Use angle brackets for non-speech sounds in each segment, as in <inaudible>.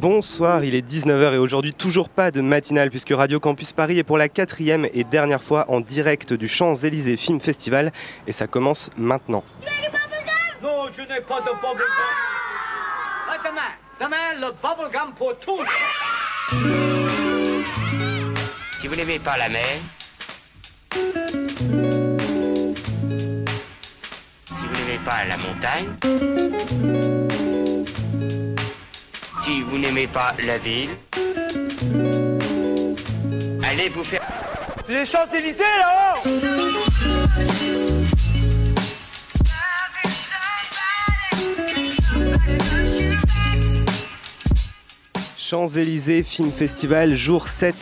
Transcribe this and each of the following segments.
Bonsoir, il est 19h et aujourd'hui toujours pas de matinale puisque Radio Campus Paris est pour la quatrième et dernière fois en direct du Champs-Élysées Film Festival et ça commence maintenant. Non, je n'ai pas de bubblegum. Ah, demain, demain, le bubblegum pour tous. Si vous n'aimez pas la mer, si vous n'aimez pas la montagne, si vous n'aimez pas la ville, allez vous faire... C'est les Champs-Élysées là-haut Champs-Élysées Film Festival, jour 7.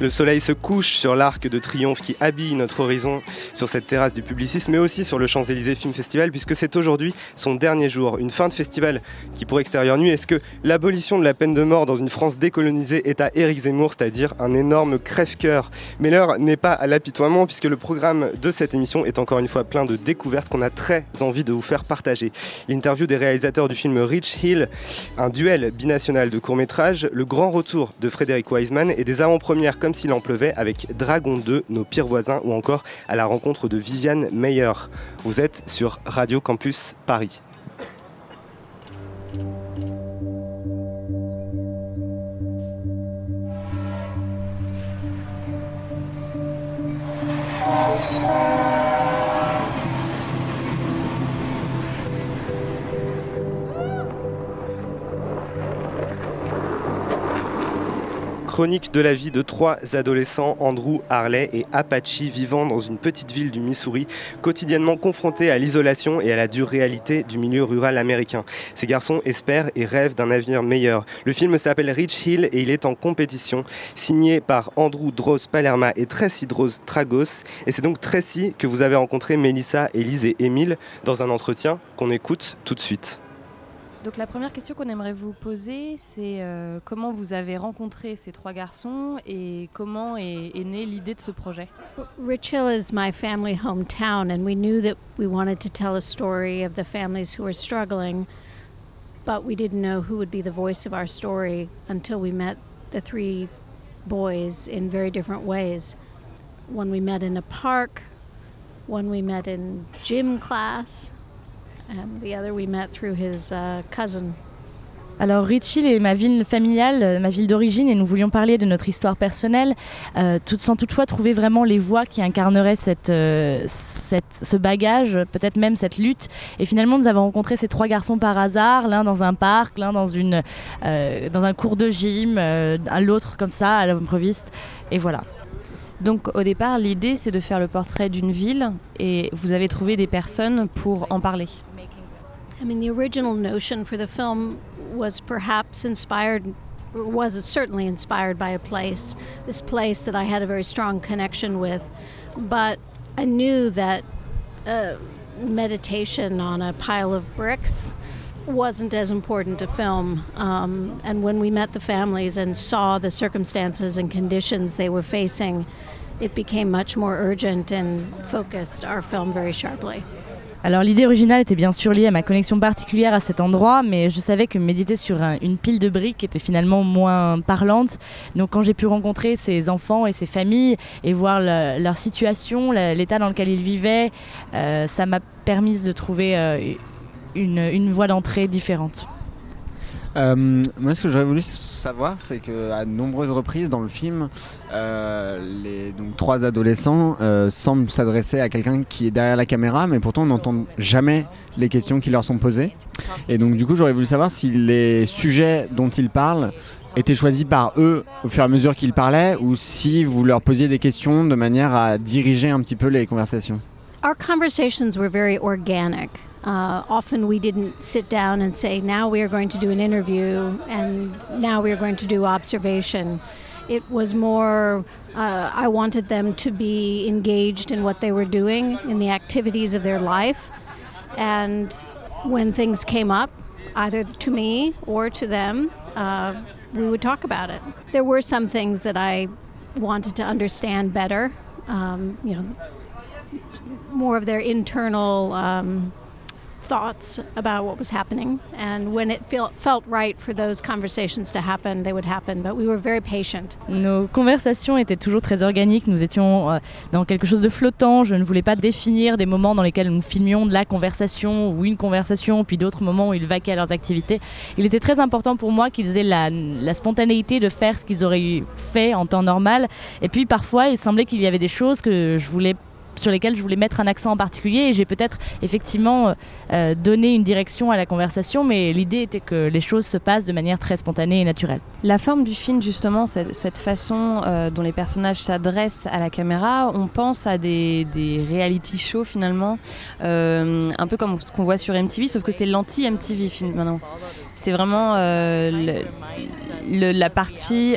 Le soleil se couche sur l'arc de triomphe qui habille notre horizon sur cette terrasse du Publicis, mais aussi sur le Champs-Élysées Film Festival, puisque c'est aujourd'hui son dernier jour. Une fin de festival qui, pour extérieur nuit, est-ce que l'abolition de la peine de mort dans une France décolonisée est à Éric Zemmour, c'est-à-dire un énorme crève-cœur Mais l'heure n'est pas à l'apitoiement, puisque le programme de cette émission est encore une fois plein de découvertes qu'on a très envie de vous faire partager. L'interview des réalisateurs du film Rich Hill, un duel binational de courts-métrages, le grand retour de Frédéric Wiseman et des avant-premières comme s'il en pleuvait avec Dragon 2, nos pires voisins, ou encore à la rencontre de Viviane Meyer. Vous êtes sur Radio Campus Paris. Chronique de la vie de trois adolescents, Andrew, Harley et Apache, vivant dans une petite ville du Missouri, quotidiennement confrontés à l'isolation et à la dure réalité du milieu rural américain. Ces garçons espèrent et rêvent d'un avenir meilleur. Le film s'appelle Rich Hill et il est en compétition, signé par Andrew Droz Palerma et Tracy Droz Tragos. Et c'est donc Tracy que vous avez rencontré Mélissa, Élise et Émile dans un entretien qu'on écoute tout de suite. Donc la première question qu'on aimerait vous poser, c'est euh, comment vous avez rencontré ces trois garçons et comment est, est née l'idée de ce projet? Rich Hill is my family hometown, and we knew that we wanted to tell a story of the families who were struggling, but we didn't know who would be the voice of our story until we met the three boys in very different ways. One we met in a park, one we met in gym class, Alors Rich Hill est ma ville familiale, euh, ma ville d'origine et nous voulions parler de notre histoire personnelle euh, tout, sans toutefois trouver vraiment les voix qui incarneraient cette, euh, cette, ce bagage, peut-être même cette lutte. Et finalement nous avons rencontré ces trois garçons par hasard, l'un dans un parc, l'un dans, une, euh, dans un cours de gym, euh, l'autre comme ça à l'improviste et voilà. Donc au départ l'idée c'est de faire le portrait d'une ville et vous avez trouvé des personnes pour en parler. I mean, the original notion for the film was perhaps inspired, was certainly inspired by a place, this place that I had a very strong connection with. But I knew that uh, meditation on a pile of bricks wasn't as important to film. Um, and when we met the families and saw the circumstances and conditions they were facing, it became much more urgent and focused our film very sharply. Alors l'idée originale était bien sûr liée à ma connexion particulière à cet endroit, mais je savais que méditer sur un- une pile de briques était finalement moins parlante. Donc quand j'ai pu rencontrer ces enfants et ces familles et voir le- leur situation, l'état dans lequel ils vivaient, euh, ça m'a permis de trouver euh, une voie d'entrée différente. Euh, moi, ce que j'aurais voulu savoir, c'est que à de nombreuses reprises dans le film, euh, les donc trois adolescents euh, semblent s'adresser à quelqu'un qui est derrière la caméra, mais pourtant on n'entend jamais les questions qui leur sont posées. Et donc, du coup, j'aurais voulu savoir si les sujets dont ils parlent étaient choisis par eux au fur et à mesure qu'ils parlaient, ou si vous leur posiez des questions de manière à diriger un petit peu les conversations. Our conversations were very organic. Uh, often we didn't sit down and say, now we are going to do an interview and now we are going to do observation. It was more, uh, I wanted them to be engaged in what they were doing, in the activities of their life. And when things came up, either to me or to them, uh, we would talk about it. There were some things that I wanted to understand better. Um, you know, more of their internal um, thoughts about what was happening. And when it felt right for those conversations to happen, they would happen. But we were very patient. Nos conversations étaient toujours très organiques. Nous étions euh, dans quelque chose de flottant. Je ne voulais pas définir des moments dans lesquels nous filmions de la conversation ou une conversation, puis d'autres moments où ils vaquaient à leurs activités. Il était très important pour moi qu'ils aient la, la spontanéité de faire ce qu'ils auraient fait en temps normal. Et puis parfois, il semblait qu'il y avait des choses que je voulais sur lesquelles je voulais mettre un accent en particulier et j'ai peut-être effectivement euh, euh, donné une direction à la conversation, mais l'idée était que les choses se passent de manière très spontanée et naturelle. La forme du film, justement, cette, façon euh, dont les personnages s'adressent à la caméra, on pense à des, reality shows finalement, un peu comme ce qu'on voit sur MTV, sauf que c'est l'anti-MTV maintenant. C'est vraiment la partie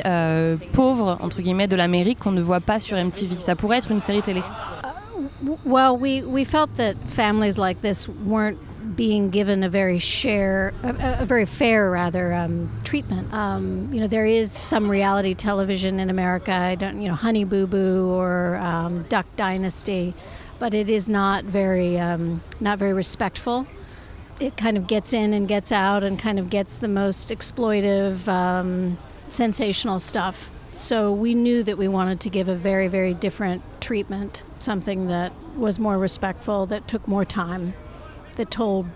pauvre, entre guillemets, de l'Amérique qu'on ne voit pas sur MTV. Ça pourrait être une série télé. Well, we, we felt that families like this weren't being given a very share, a, a very fair rather um, treatment. Um, you know, there is some reality television in America. I don't, you know, Honey Boo Boo or um, Duck Dynasty, but it is not very, um, not very respectful. It kind of gets in and gets out and kind of gets the most exploitive, um, sensational stuff. So we knew that we wanted to give a very, very different treatment, something that was more respectful, that took more time, that told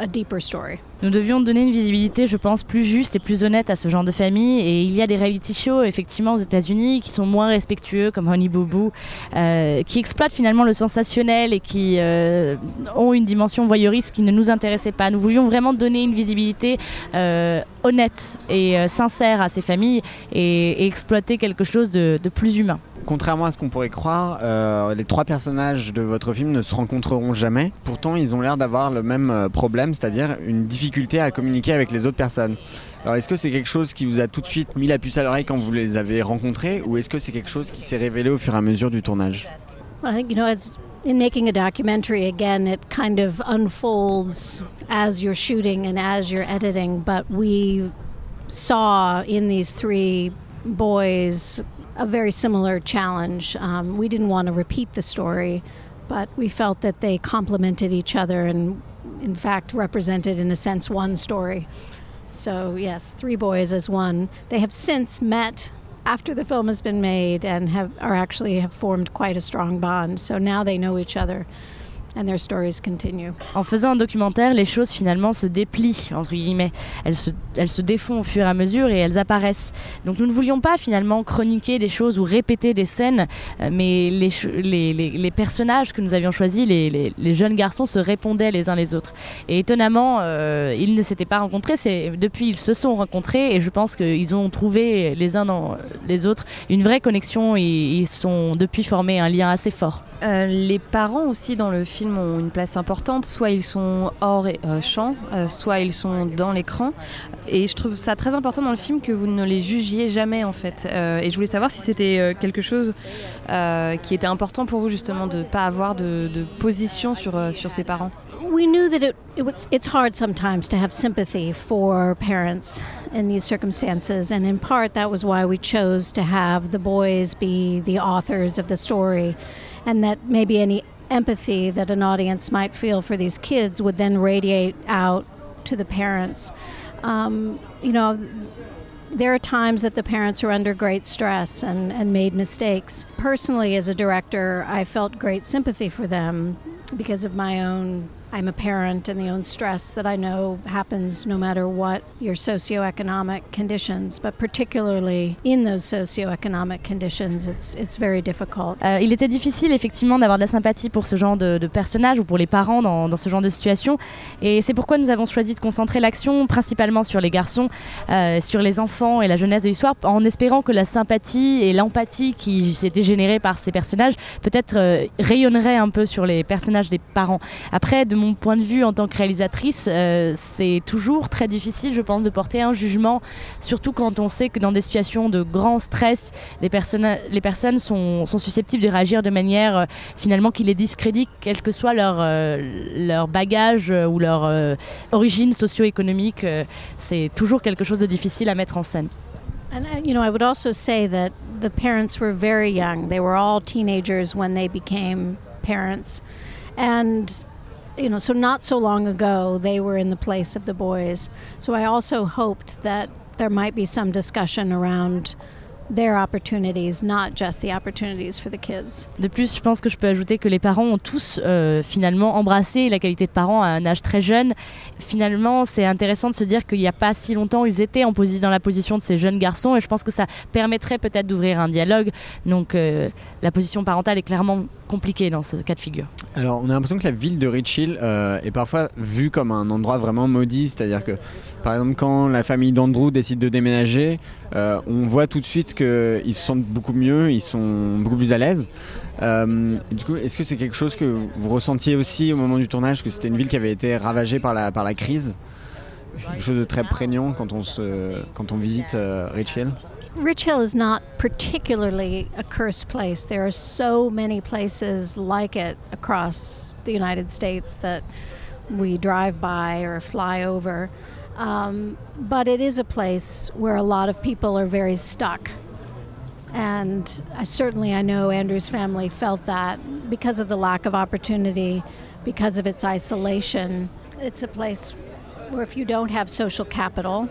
a deeper story. Nous devions donner une visibilité, je pense, plus juste et plus honnête à ce genre de famille. Et il y a des reality shows, effectivement, aux États-Unis qui sont moins respectueux, comme Honey Boo Boo, euh, qui exploitent finalement le sensationnel et qui euh, ont une dimension voyeuriste qui ne nous intéressait pas. Nous voulions vraiment donner une visibilité euh, honnête et sincère à ces familles et, exploiter quelque chose de plus humain. Contrairement à ce qu'on pourrait croire, euh, les trois personnages de votre film ne se rencontreront jamais. Pourtant, ils ont l'air d'avoir le même euh, problème, c'est-à-dire une difficulté à communiquer avec les autres personnes. Alors, est-ce que c'est quelque chose qui vous a tout de suite mis la puce à l'oreille quand vous les avez rencontrés, ou est-ce que c'est quelque chose qui s'est révélé au fur et à mesure du tournage? Well, I think, you know, as in making a documentary, again, it kind of unfolds as you're shooting and as you're editing. But we saw in these three boys a very similar challenge. Um, we didn't want to repeat the story, but we felt that they complemented each other and, in fact, represented, in a sense, one story. So, yes, three boys as one. They have since met after the film has been made and have are actually have formed quite a strong bond. So now they know each other and their stories continue. En faisant un documentaire, les choses finalement se déplient, entre guillemets. Elles se, elles se défont au fur et à mesure et elles apparaissent. Donc nous ne voulions pas finalement chroniquer des choses ou répéter des scènes, euh, mais les, les, les- personnages que nous avions choisis, les, jeunes garçons, se répondaient les uns les autres. Et étonnamment, euh, ils ne s'étaient pas rencontrés. Depuis ils se sont rencontrés et je pense qu'ils ont trouvé les uns dans les autres une vraie connexion et ils sont depuis formés un lien assez fort. Euh, les parents aussi dans le film ont une place importante. Soit ils sont hors euh, champ, euh, soit ils sont dans l'écran. Et je trouve ça très important dans le film que vous ne les jugiez jamais en fait. Euh, et je voulais savoir si c'était euh, quelque chose qui était important pour vous justement de ne pas avoir de, position sur, sur ses parents. We knew that it was, it's hard sometimes to have sympathy for parents in these circumstances, and in part that was why we chose to have the boys be the authors of the story, and that maybe any empathy that an audience might feel for these kids would then radiate out to the parents. Um, you know, there are times that the parents are under great stress and, and made mistakes. Personally, as a director, I felt great sympathy for them because of my own. I'm a parent and the own stress that I know happens no matter what your socioeconomic conditions, but particularly in those socioeconomic conditions, it's it's very difficult. Euh, il était difficile effectivement d'avoir de la sympathie pour ce genre de, de personnage ou pour les parents dans, dans ce genre de situation. Et c'est pourquoi nous avons choisi de concentrer l'action principalement sur les garçons, euh, sur les enfants et la jeunesse de l'histoire, en espérant que la sympathie et l'empathie qui était générée par ces personnages peut-être euh, rayonnerait un peu sur les personnages des parents. Après, de mon point de vue en tant que réalisatrice, euh, c'est toujours très difficile, je pense, de porter un jugement, surtout quand on sait que dans des situations de grand stress, les personnes, les personnes sont, susceptibles de réagir de manière euh, finalement qui les discrédite, quel que soit leur, euh, leur bagage ou leur origine socio-économique. c'est toujours quelque chose de difficile à mettre en scène. And uh, you know, I would also say that the parents were very young. They were all teenagers when they became parents, and you know, so not so long ago, they were in the place of the boys. So I also hoped that there might be some discussion around their opportunities, not just the opportunities for the kids. De plus, je pense que je peux ajouter que les parents ont tous euh, finalement embrassé la qualité de parents à un âge très jeune. Finalement, c'est intéressant de se dire qu'il n'y a pas si longtemps, ils étaient dans la position de ces jeunes garçons et je pense que ça permettrait peut-être d'ouvrir un dialogue. Donc euh, la position parentale est clairement compliquée dans ce cas de figure. Alors, on a l'impression que la ville de Rich euh, est parfois vue comme un endroit vraiment maudit, c'est-à-dire que, par exemple, quand la famille d'Andrew décide de déménager, euh, on voit tout de suite qu'ils se sentent beaucoup mieux, ils sont beaucoup plus à l'aise. Euh, du coup, est-ce que c'est quelque chose que vous ressentiez aussi au moment du tournage, que c'était une ville qui avait été ravagée par la, par la crise? C'est quelque chose de très prégnant quand on, se, quand on visite Rich Rich Hill is not particularly a cursed place. There are so many places like it across the United States that we drive by or fly over. Um, but it is a place where a lot of people are very stuck. And I, certainly, I know Andrew's family felt that because of the lack of opportunity, because of its isolation. It's a place where if you don't have social capital,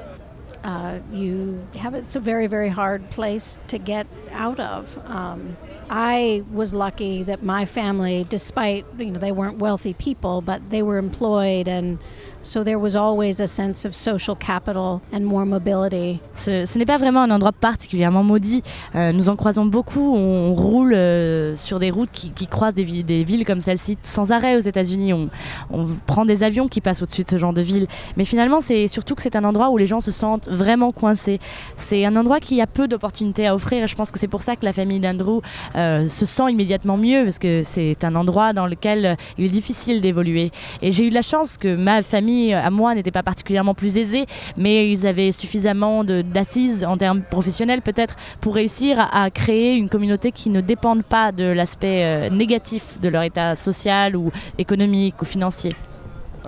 uh, you have it's a very very hard place to get out of. Um, I was lucky that my family, despite you know they weren't wealthy people, but they were employed, and so there was always a sense of social capital and more mobility. Ce, n'est pas vraiment un endroit particulièrement maudit. Euh, nous en croisons beaucoup. On, roule euh, sur des routes qui, croisent des, vi- des villes comme celle-ci sans arrêt aux États-Unis. On, on prend des avions qui passent au-dessus de ce genre de ville. Mais finalement, c'est surtout que c'est un endroit où les gens se sentent vraiment coincés. C'est un endroit qui a peu d'opportunités à offrir. Et je pense que c'est pour ça que la famille d'Andrew euh, se sent immédiatement mieux parce que c'est un endroit dans lequel euh, il est difficile d'évoluer. Et j'ai eu la chance que ma famille, à moi, n'était pas particulièrement plus aisée, mais ils avaient suffisamment d'assises en termes professionnels peut-être pour réussir à, créer une communauté qui ne dépende pas de l'aspect euh, négatif de leur état social ou économique ou financier.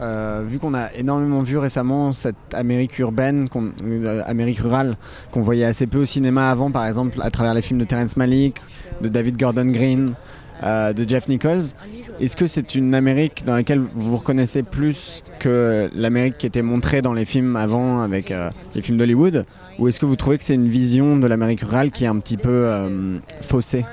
Euh, vu qu'on a énormément vu récemment cette Amérique urbaine, euh, Amérique rurale, qu'on voyait assez peu au cinéma avant, par exemple à travers les films de Terrence Malick, de David Gordon Green, euh, de Jeff Nichols, est-ce que c'est une Amérique dans laquelle vous vous reconnaissez plus que l'Amérique qui était montrée dans les films avant avec euh, les films d'Hollywood? Ou est-ce que vous trouvez que c'est une vision de l'Amérique rurale qui est un petit peu faussée?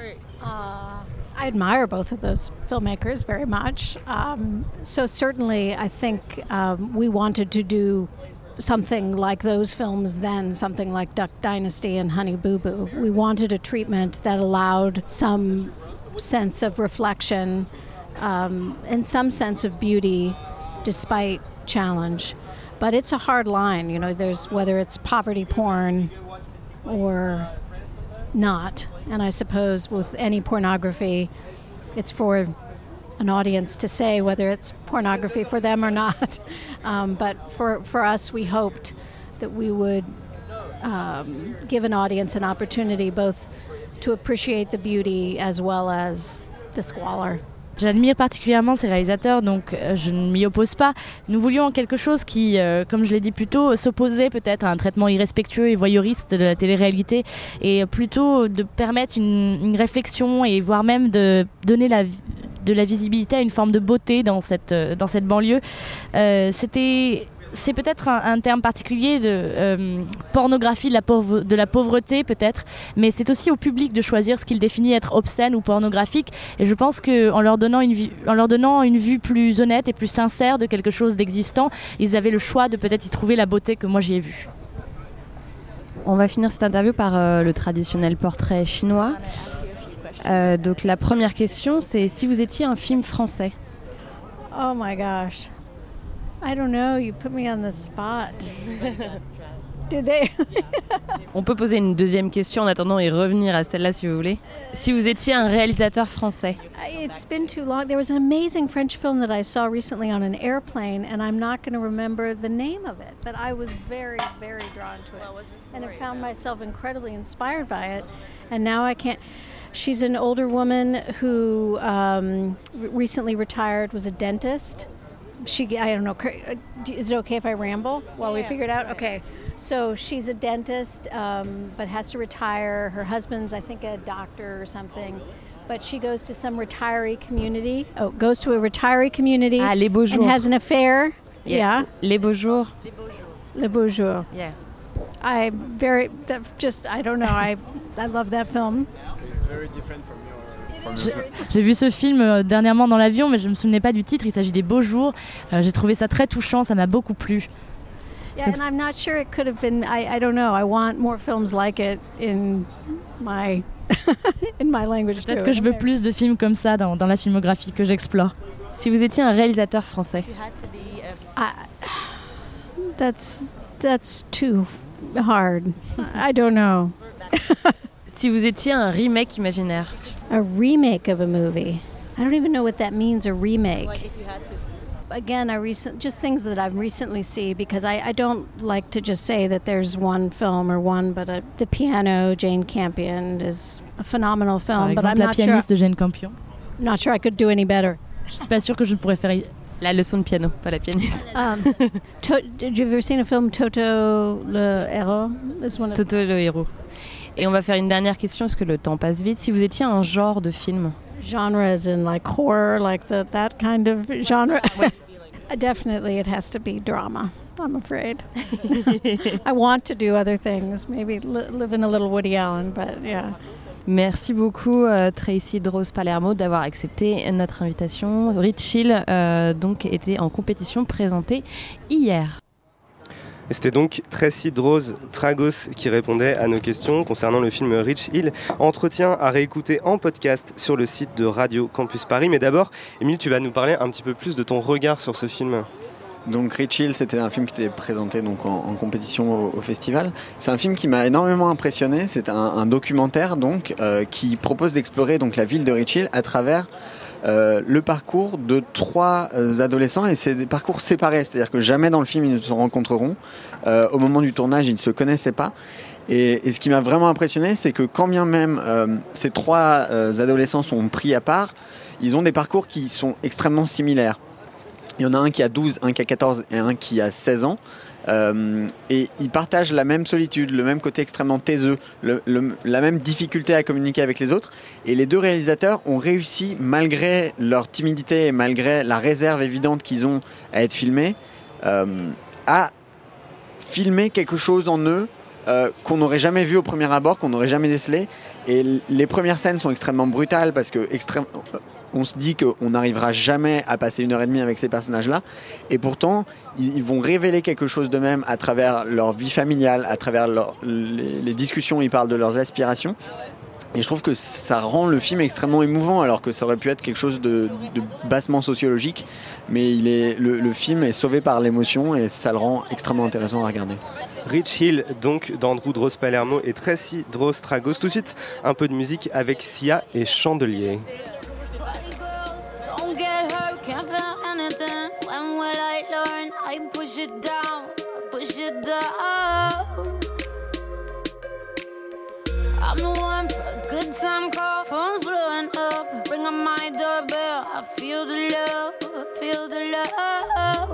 I admire both of those filmmakers very much. Um, so certainly, I think um, we wanted to do something like those films then, something like Duck Dynasty and Honey Boo Boo. We wanted a treatment that allowed some sense of reflection um, and some sense of beauty despite challenge. But it's a hard line, you know, there's whether it's poverty porn or not. And I suppose with any pornography, it's for an audience to say whether it's pornography for them or not. <laughs> Um, but for, for us, we hoped that we would um, give an audience an opportunity both to appreciate the beauty as well as the squalor. J'admire particulièrement ces réalisateurs, donc euh, je ne m'y oppose pas. Nous voulions quelque chose qui, euh, comme je l'ai dit plus tôt, s'opposait peut-être à un traitement irrespectueux et voyeuriste de la télé-réalité, et plutôt de permettre une, réflexion et voire même de donner de la visibilité à une forme de beauté dans cette, euh, dans cette banlieue. C'était c'est peut-être un, un terme particulier de euh, pornographie de la, pauvre- de la pauvreté peut-être, mais c'est aussi au public de choisir ce qu'il définit être obscène ou pornographique. Et je pense qu'en leur, donnant une vue- en leur donnant une vue plus honnête et plus sincère de quelque chose d'existant, ils avaient le choix de peut-être y trouver la beauté que moi j'y ai vue. On va finir cette interview par euh, le traditionnel portrait chinois. Euh, donc la première question, c'est si vous étiez un film français. Oh my gosh. On the spot. <laughs> Did they? <laughs> On peut poser une deuxième question en attendant et revenir à celle-là si vous voulez. Si vous étiez un réalisateur français, It's been too long. There was an amazing French film that I saw recently on an airplane, and I'm not going to remember the name of it, but I was very, very drawn to it. and I found myself incredibly inspired by it. And now I can't. She's an older woman who um, recently retired, was a dentist. She, I don't know, cr- uh, d- is it okay if I ramble while we figured it out? Okay. So she's a dentist, um, but has to retire. Her husband's, I think, a doctor or something. but she goes to some retiree community. Oh, goes to a retiree community Ah, Les Beaux and has an affair. Yeah, Les Beaux Jours. Le Beau Jour. Yeah. I very that just I don't know. I I love that film. J'ai vu ce film euh, dernièrement dans l'avion, mais je me souvenais pas du titre. Il s'agit des Beaux Jours. Euh, J'ai trouvé ça très touchant, ça m'a beaucoup plu. Yeah, and I'm not sure it could have been. I, I don't know. I want more films like it in my <laughs> in my language Peut-être que je veux plus de films comme ça dans, dans la filmographie que j'explore. Si vous étiez un réalisateur français, That's that's too hard. I don't know. Si vous étiez un remake imaginaire, A remake of a movie. I don't even know what that means. A remake. Again, I recent just things that I've recently seen because I, I don't like to just say that there's one film or one, but uh, the piano Jane Campion is a phenomenal Par film. But I'm exemple, la not sure pianiste de Jane Campion. not sure I could do any better. Je suis pas sûre que je pourrais faire. la leçon de piano, pas la pianiste. <laughs> Um, to, did you ever seen a film Toto le héros? This one. Toto le héros. Et on va faire une dernière question parce que le temps passe vite. Si vous étiez un genre de film, genres in like horror, like the, that kind of genre? Uh, <laughs> Definitely, it has to be drama. I'm afraid. <laughs> I want to do other things, maybe li- live in a little Woody Allen, but yeah. Merci beaucoup euh, Tracy Drose Palermo d'avoir accepté notre invitation. Rich Hill euh, donc était en compétition présentée hier. C'était donc Tracy Drose Tragos qui répondait à nos questions concernant le film Rich Hill. Entretien à réécouter en podcast sur le site de Radio Campus Paris. Mais d'abord, Émile, tu vas nous parler un petit peu plus de ton regard sur ce film. Donc Rich Hill, c'était un film qui était présenté donc en, compétition au, festival. C'est un film qui m'a énormément impressionné. C'est un, un documentaire donc euh, qui propose d'explorer donc la ville de Rich Hill à travers euh, le parcours de trois euh, adolescents et c'est des parcours séparés, c'est-à-dire que jamais dans le film ils ne se rencontreront. Euh, au moment du tournage, ils ne se connaissaient pas. Et, et ce qui m'a vraiment impressionné, c'est que quand bien même ces trois adolescents sont pris à part, ils ont des parcours qui sont extrêmement similaires. Il y en a un qui a 12, un qui a 14 et un qui a 16 ans. Euh, et ils partagent la même solitude, le même côté extrêmement taiseux, la même difficulté à communiquer avec les autres. Et les deux réalisateurs ont réussi, malgré leur timidité et malgré la réserve évidente qu'ils ont à être filmés, euh, à filmer quelque chose en eux euh, qu'on n'aurait jamais vu au premier abord, qu'on n'aurait jamais décelé. Et les premières scènes sont extrêmement brutales parce que extrême, on se dit qu'on n'arrivera jamais à passer une heure et demie avec ces personnages-là. Et pourtant, ils, vont révéler quelque chose d'eux-mêmes à travers leur vie familiale, à travers les, discussions, ils parlent de leurs aspirations. Et je trouve que ça rend le film extrêmement émouvant, alors que ça aurait pu être quelque chose de, bassement sociologique. Mais le, film est sauvé par l'émotion et ça le rend extrêmement intéressant à regarder. Rich Hill, donc d'Andrew Drose Palermo et Tracy Drose Tragos. Tout de suite, un peu de musique avec Sia et Chandelier. Don't get hurt, can't feel anything. When will I learn? I push it down, push it down. I'm the one for a good time call, phone's blowing up. My doorbell, I feel the love, feel the love.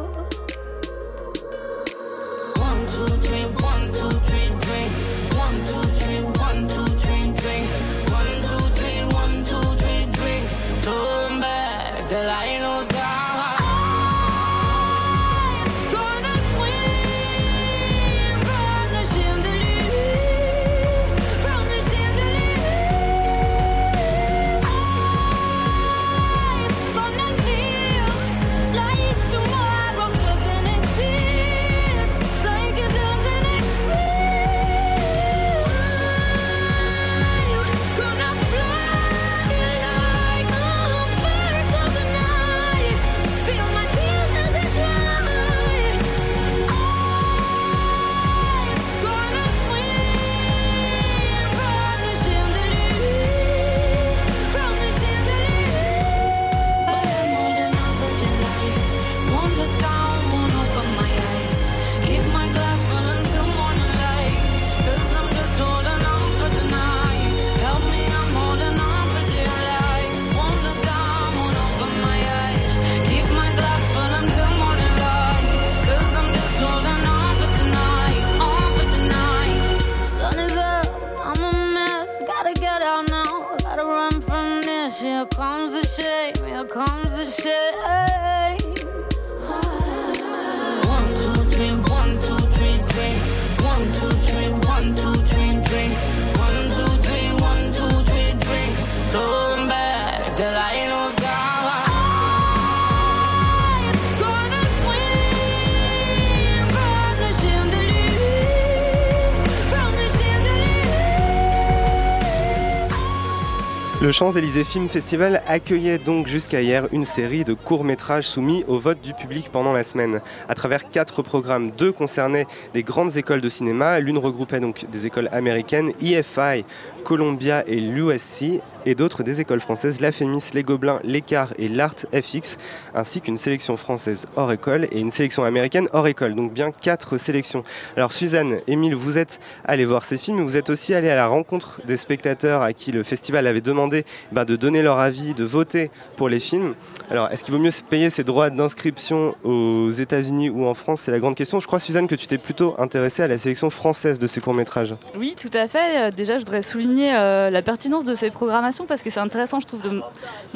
Champs-Élysées Film Festival accueillait donc jusqu'à hier une série de courts-métrages soumis au vote du public pendant la semaine. À travers quatre programmes, deux concernaient des grandes écoles de cinéma, l'une regroupait donc des écoles américaines, EFI, Columbia et l'USC, et d'autres des écoles françaises, la Fémis, les Gobelins, l'Écart et l'Art FX, ainsi qu'une sélection française hors école et une sélection américaine hors école, donc bien quatre sélections. Alors Suzanne, Émile, vous êtes allés voir ces films, vous êtes aussi allés à la rencontre des spectateurs à qui le festival avait demandé ben, de donner leur avis, de voter pour les films. Alors est-ce qu'il vaut mieux payer ses droits d'inscription aux États-Unis ou en France? C'est la grande question. Je crois, Suzanne, que tu t'es plutôt intéressée à la sélection française de ces courts-métrages. Oui, tout à fait. Euh, Déjà, je voudrais souligner euh, la pertinence de ces programmations parce que c'est intéressant, je trouve, de,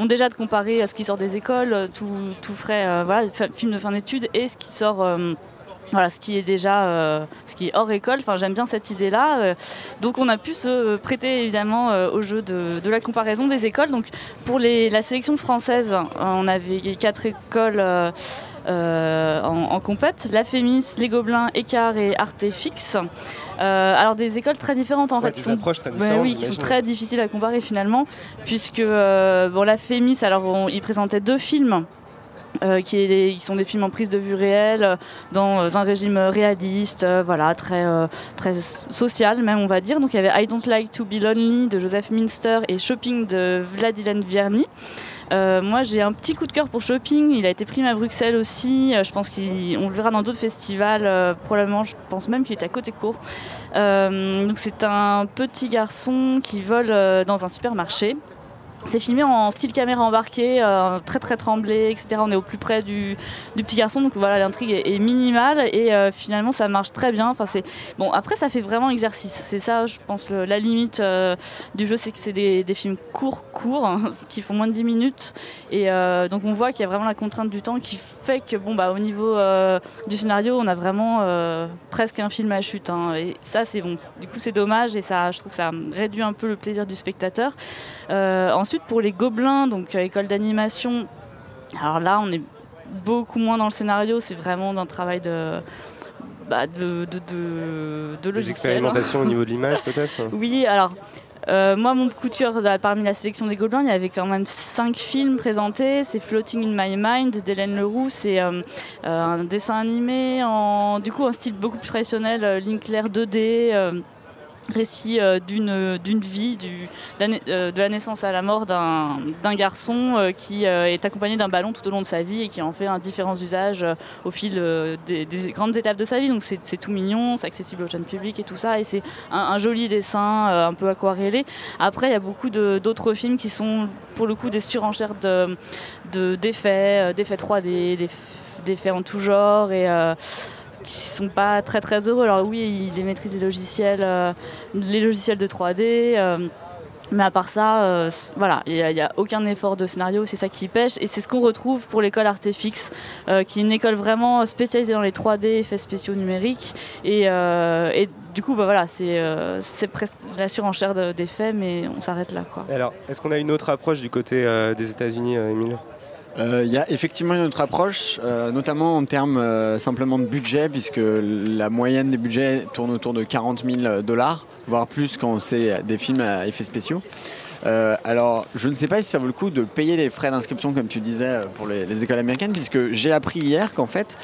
déjà de comparer à ce qui sort des écoles, euh, tout, tout frais, euh, voilà, film de fin d'études, et ce qui sort. voilà, ce qui est déjà, ce qui est hors école. Enfin, j'aime bien cette idée-là. Donc, on a pu se prêter évidemment au jeu de, de la comparaison des écoles. Donc, pour les, la sélection française, on avait quatre écoles. Euh, en, en compète, la Fémis, les Gobelins, Écart et Artefix. Euh, alors des écoles très différentes en Ouais, fait, qui sont, très différentes, oui, qui sont très difficiles à comparer finalement, puisque euh, bon, la Fémis, alors on- ils présentaient deux films. euh, qui, est des- qui sont des films en prise de vue réelle, euh, dans un régime réaliste, euh, voilà, très, très social même on va dire. Donc il y avait I Don't Like to Be Lonely de Joseph Minster et Shopping de Vladilen Vierny. Euh, moi j'ai un petit coup de cœur pour Shopping, il a été primé à Bruxelles aussi, Euh, je pense qu'on le verra dans d'autres festivals, euh, probablement je pense même qu'il est à côté court. Donc c'est un petit garçon qui vole dans un supermarché. C'est filmé en style caméra embarquée, euh, très très tremblé, etc. On est au plus près du, petit garçon, donc voilà, l'intrigue est, est minimale et euh, finalement ça marche très bien. Enfin, c'est bon. Après, ça fait vraiment exercice. C'est ça, je pense, la limite euh, du jeu, c'est que c'est des, films courts, courts, <laughs> qui font moins de 10 minutes, et donc on voit qu'il y a vraiment la contrainte du temps qui fait que bon bah au niveau du scénario, on a vraiment presque un film à chute. hein. et ça, c'est bon. Du coup, c'est dommage et ça, je trouve ça réduit un peu le plaisir du spectateur. Ensuite, pour les Gobelins, donc euh, école d'animation, alors là, on est beaucoup moins dans le scénario, c'est vraiment dans le travail de, bah, de, de, de, de Des logiciel. expérimentations au niveau de l'image, <laughs> peut-être? Oui, alors. euh, moi, mon coup de cœur là, parmi la sélection des Gobelins, il y avait quand même cinq films présentés. C'est Floating in My Mind d'Hélène Leroux. C'est euh, un dessin animé en, du coup, en style beaucoup plus traditionnel, Linkler 2D. euh, récit euh, d'une d'une vie du, de la na- euh, de la naissance à la mort d'un d'un garçon euh, qui euh, est accompagné d'un ballon tout au long de sa vie et qui en fait un différents usages euh, au fil euh, des, des grandes étapes de sa vie. Donc c'est tout mignon c'est accessible au jeune public et tout ça et c'est un, un joli dessin euh, un peu aquarellé. Après il y a beaucoup d'autres films qui sont pour le coup des surenchères de de- d'effets euh, d'effets 3D d'eff- d'effets en tout genre et euh, qui sont pas très très heureux. Alors oui, ils maîtrisent les logiciels, euh, les logiciels de 3D. euh, mais à part ça, euh, voilà, il n'y a, aucun effort de scénario, c'est ça qui pêche. Et c'est ce qu'on retrouve pour l'école Artefix, qui est une école vraiment spécialisée dans les 3D, effets spéciaux numériques. Et, et du coup, bah, voilà, c'est la surenchère de- d'effets, mais on s'arrête là. Quoi. Alors, est-ce qu'on a une autre approche du côté des États-Unis, euh, Euh, Il y a effectivement une autre approche, euh, notamment en termes euh, simplement de budget, puisque la moyenne des budgets tourne autour de 40 000 dollars, voire plus quand c'est des films à effets spéciaux. Alors, je ne sais pas si ça vaut le coup de payer les frais d'inscription, comme tu disais, pour les, les écoles américaines, puisque j'ai appris hier qu'en fait,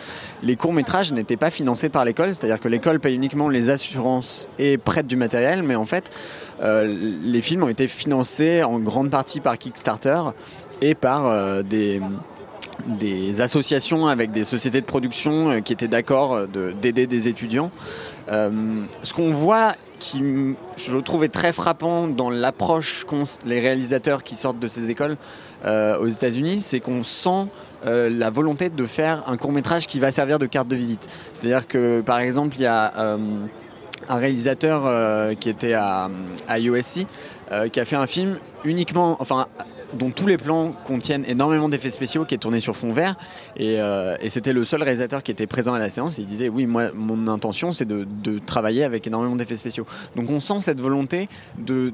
les courts-métrages n'étaient pas financés par l'école, c'est-à-dire que l'école paye uniquement les assurances et prête du matériel, mais en fait, les films ont été financés en grande partie par Kickstarter et par euh, des, associations avec des sociétés de production euh, qui étaient d'accord euh, de- d'aider des étudiants. Ce qu'on voit qui, je trouve, est très frappant dans l'approche qu'ont les réalisateurs qui sortent de ces écoles aux États-Unis, c'est qu'on sent la volonté de faire un court métrage qui va servir de carte de visite. C'est-à-dire que, par exemple, il y a un réalisateur qui était à, à USC qui a fait un film uniquement, enfin, dont tous les plans contiennent énormément d'effets spéciaux, qui est tourné sur fond vert. Et, euh, c'était le seul réalisateur qui était présent à la séance. Il disait oui, mon intention, c'est de, travailler avec énormément d'effets spéciaux. Donc on sent cette volonté de,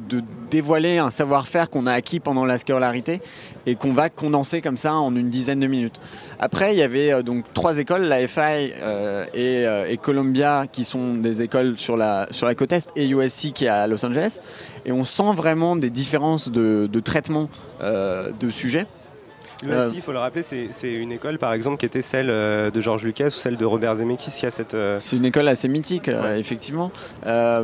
dévoiler un savoir-faire qu'on a acquis pendant la scolarité et qu'on va condenser comme ça en une dizaine de minutes. Après, il y avait euh, donc trois écoles, la FI et, euh, et Columbia, qui sont des écoles sur la, sur la côte est, et USC qui est à Los Angeles. Et on sent vraiment des différences de, de traitement euh, de sujets. L'USC, il faut le rappeler, c'est une école par exemple qui était celle euh, de George Lucas ou celle de Robert Zemeckis qui a cette. euh, C'est une école assez mythique, euh, effectivement. Euh,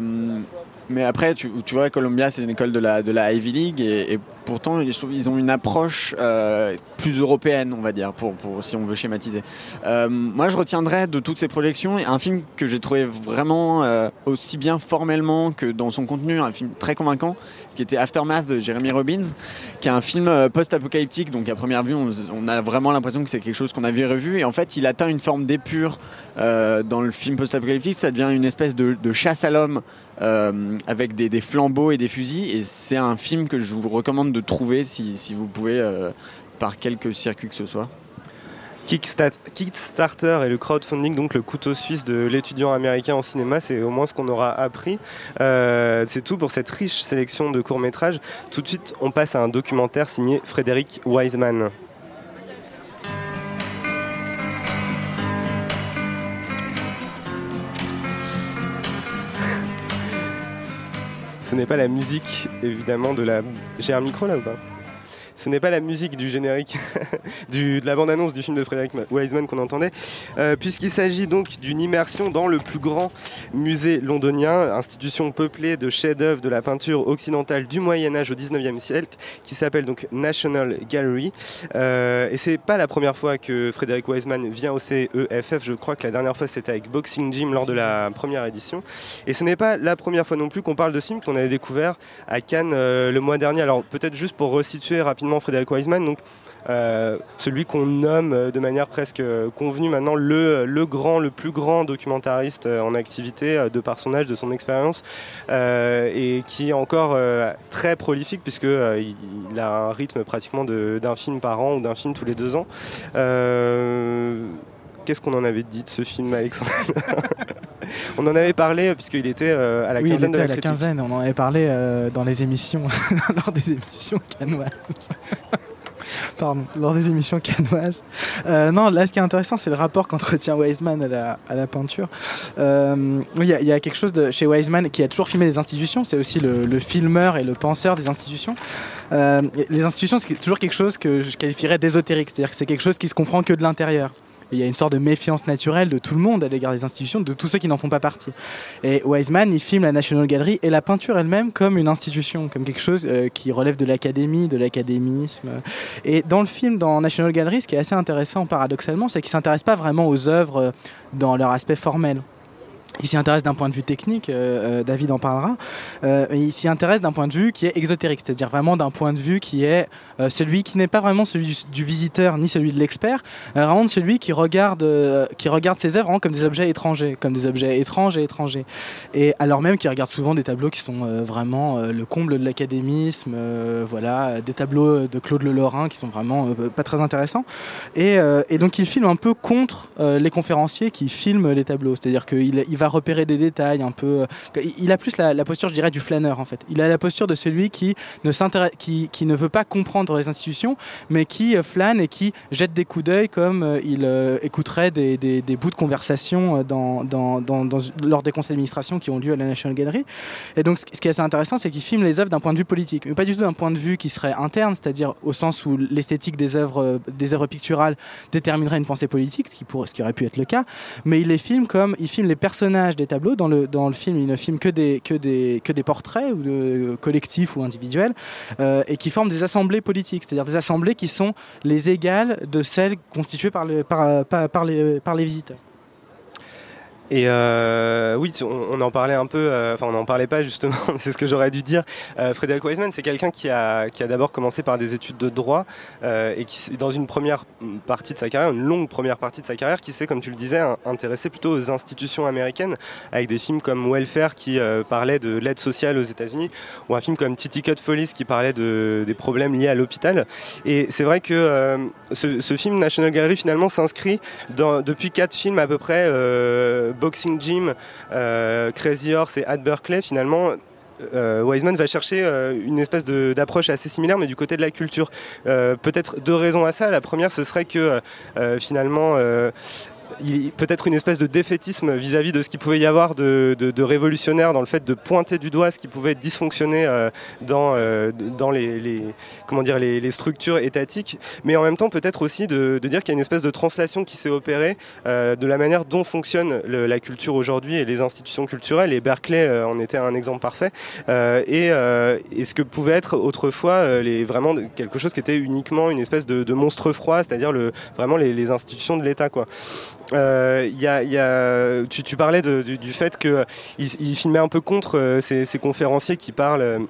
mais après, tu, tu vois, Columbia, c'est une école de la, de la Ivy League et, et pourtant, ils ont une approche euh, plus européenne, on va dire, pour, si on veut schématiser. Euh, moi, je retiendrai de toutes ces projections un film que j'ai trouvé vraiment euh, aussi bien formellement que dans son contenu, un film très convaincant, qui était Aftermath de Jeremy Robbins, qui est un film post-apocalyptique. Donc, à première vue, on, a vraiment l'impression que c'est quelque chose qu'on avait revu. Et en fait, il atteint une forme d'épure dans le film post-apocalyptique. Ça devient une espèce de, chasse à l'homme avec des, des flambeaux et des fusils. Et c'est un film que je vous recommande trouver si, vous pouvez, euh, par quelque circuit que ce soit. Kickstarter et le crowdfunding, donc le couteau suisse de l'étudiant américain en cinéma, c'est au moins ce qu'on aura appris. Euh, c'est tout pour cette riche sélection de courts-métrages. Tout de suite, on passe à un documentaire signé Frédéric Wiseman. Ce n'est pas la musique, évidemment, de la... J'ai un micro là ou pas? Ce n'est pas la musique du générique <laughs> du, de la bande-annonce du film de Frédéric Wiseman qu'on entendait, euh, puisqu'il s'agit donc d'une immersion dans le plus grand musée londonien, institution peuplée de chefs-d'œuvre de la peinture occidentale du Moyen Âge au 19e siècle, qui s'appelle donc National Gallery. Euh, et c'est pas la première fois que Frédéric Wiseman vient au CEFF. Je crois que la dernière fois c'était avec Boxing Gym lors de la première édition. Et ce n'est pas la première fois non plus qu'on parle de ce film qu'on avait découvert à Cannes euh, le mois dernier. Alors peut-être juste pour resituer rapidement Frédéric Wiseman, euh, celui qu'on nomme euh, de manière presque euh, convenue maintenant le, plus grand documentariste en activité de par son âge, de son expérience, et qui est encore très prolifique puisque il, a un rythme pratiquement d'un film par an ou d'un film tous les deux ans. Qu'est-ce qu'on en avait dit de ce film, Alexandre <laughs> On en avait parlé euh, puisqu'il était euh, à la oui, il quinzaine de était la à la critique. quinzaine, on en avait parlé euh, dans les émissions, <laughs> lors des émissions canoises. <laughs> Pardon, lors des émissions canoises. Euh, non, là, ce qui est intéressant, c'est le rapport qu'entretient Wiseman à la, à la peinture. Il y, a- il y a quelque chose de, chez Wiseman qui a toujours filmé des institutions, c'est aussi le, le filmeur et le penseur des institutions. Les institutions, c'est toujours quelque chose que je qualifierais d'ésotérique, c'est-à-dire que c'est quelque chose qui se comprend que de l'intérieur. Il y a une sorte de méfiance naturelle de tout le monde à l'égard des institutions, de tous ceux qui n'en font pas partie. Et Wiseman, il filme la National Gallery et la peinture elle-même comme une institution, comme quelque chose euh, qui relève de l'académie, de l'académisme. Et dans le film, dans National Gallery, ce qui est assez intéressant paradoxalement, c'est qu'il s'intéresse pas vraiment aux œuvres euh, dans leur aspect formel. Il s'y intéresse d'un point de vue technique, euh, euh, David en parlera. Euh, il s'y intéresse d'un point de vue qui est exotérique, c'est-à-dire vraiment d'un point de vue qui est euh, celui qui n'est pas vraiment celui du, visiteur ni celui de l'expert, vraiment celui qui regarde, qui regarde ses œuvres comme des objets étrangers, comme des objets étranges et étrangers. Et alors même qu'il regarde souvent des tableaux qui sont vraiment le comble de l'académisme, voilà, des tableaux de Claude Le Lorrain qui sont vraiment pas très intéressants. Et, et donc il filme un peu contre les conférenciers qui filment les tableaux, c'est-à-dire qu'il il va repérer des détails un peu. euh, il a plus la, posture, je dirais, du flâneur en fait. Il a la posture de celui qui ne qui, qui ne veut pas comprendre les institutions, mais qui euh, flâne et qui jette des coups d'œil comme euh, il écouterait des, des- des bouts de conversation dans, dans, dans- lors des conseils d'administration qui ont lieu à la National Gallery. Et donc, ce qui est assez intéressant, c'est qu'il filme les œuvres d'un point de vue politique, mais pas du tout d'un point de vue qui serait interne, c'est-à-dire au sens où l'esthétique des œuvres, des œuvres picturales déterminerait une pensée politique, ce qui, pourrait, ce qui aurait pu être le cas. Mais il les filme comme il filme les personnages des tableaux. Dans le, dans le film, il ne filme que des, que des, que des portraits ou de, collectifs ou individuels euh, et qui forment des assemblées politiques, c'est-à-dire des assemblées qui sont les égales de celles constituées par, par, par, par les, par les visiteurs. Et euh, oui, on, en parlait un peu, euh, enfin on n'en parlait pas justement, <laughs> c'est ce que j'aurais dû dire. Euh, Frédéric Wiseman, c'est quelqu'un qui a, qui a d'abord commencé par des études de droit euh, et qui, dans une première partie de sa carrière, une longue première partie de sa carrière, qui s'est, comme tu le disais, intéressé plutôt aux institutions américaines, avec des films comme Welfare qui parlait de l'aide sociale aux États-Unis, ou un film comme Titty Cut Follies qui parlait de, des problèmes liés à l'hôpital. Et c'est vrai que ce, film National Gallery finalement s'inscrit depuis quatre films à peu près, Boxing Gym, euh, Crazy Horse et At Berkeley, finalement. euh, Wiseman va chercher euh, une espèce d'approche assez similaire, mais du côté de la culture. Peut-être deux raisons à ça. La première, ce serait que finalement, peut-être une espèce de défaitisme vis-à-vis de ce qu'il pouvait y avoir de, révolutionnaire dans le fait de pointer du doigt ce qui pouvait dysfonctionner euh, dans, euh, les, comment dire, les, structures étatiques, mais en même temps peut-être aussi de, dire qu'il y a une espèce de translation qui s'est opérée euh, de la manière dont fonctionne la culture aujourd'hui et les institutions culturelles, et Berkeley euh, en était un exemple parfait, et, ce que pouvait être autrefois vraiment quelque chose qui était uniquement une espèce de, monstre froid, c'est-à-dire vraiment les, les institutions de l'État. Euh, y a- tu, tu parlais de- du, du fait qu'il il filmait un peu contre euh, ces, ces conférenciers qui parlent.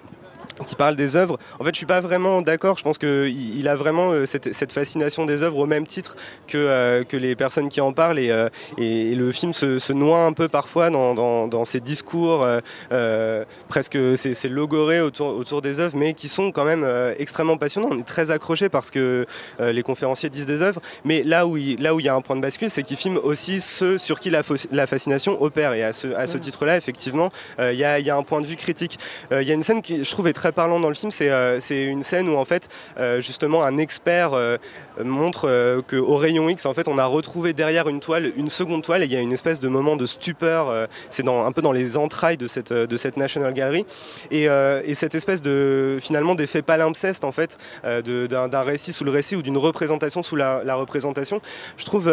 Qui parlent des œuvres. En fait, je suis pas vraiment d'accord. Je pense qu'il il a vraiment euh, cette, cette fascination des œuvres au même titre que, euh, que les personnes qui en parlent. Et, euh, et- et le film se, se noie un peu parfois dans, dans, dans ces discours presque c'est logoré autour, autour des œuvres, mais qui sont quand même extrêmement passionnants. On est très accrochés parce que les conférenciers disent des œuvres. Mais là où il, là où il y a un point de bascule, c'est qu'il filme aussi ceux sur qui la, fascination opère. Et à ce, à ce titre-là, effectivement, il y, a, y a un point de vue critique. Il y a une scène qui, je trouve, est très parlante dans le film. C'est euh, c'est une scène où, en fait, euh, justement, un expert euh, montre qu'au rayon X, en fait, on a retrouvé derrière une toile une seconde toile et il y a une espèce de moment de stupeur. c'est un peu dans les entrailles de cette, National Gallery. Et, et cette espèce de, finalement, d'effet palimpseste, en fait, d'un récit sous le récit ou d'une représentation sous la, représentation, je trouve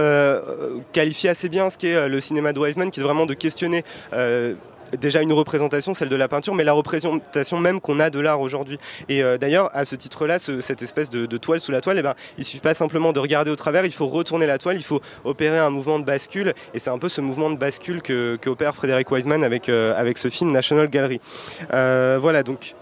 qualifier assez bien ce qu'est le cinéma de Wiseman, qui est vraiment de questionner. Déjà une représentation, celle de la peinture, mais la représentation même qu'on a de l'art aujourd'hui. Et euh, d'ailleurs, à ce titre-là, ce- cette espèce de, toile sous la toile, eh ben, il suffit pas simplement de regarder au travers, il faut retourner la toile, il faut opérer un mouvement de bascule, et c'est un peu ce mouvement de bascule que, opère Frédéric Wiseman avec, euh, avec ce film National Gallery. Euh, voilà, donc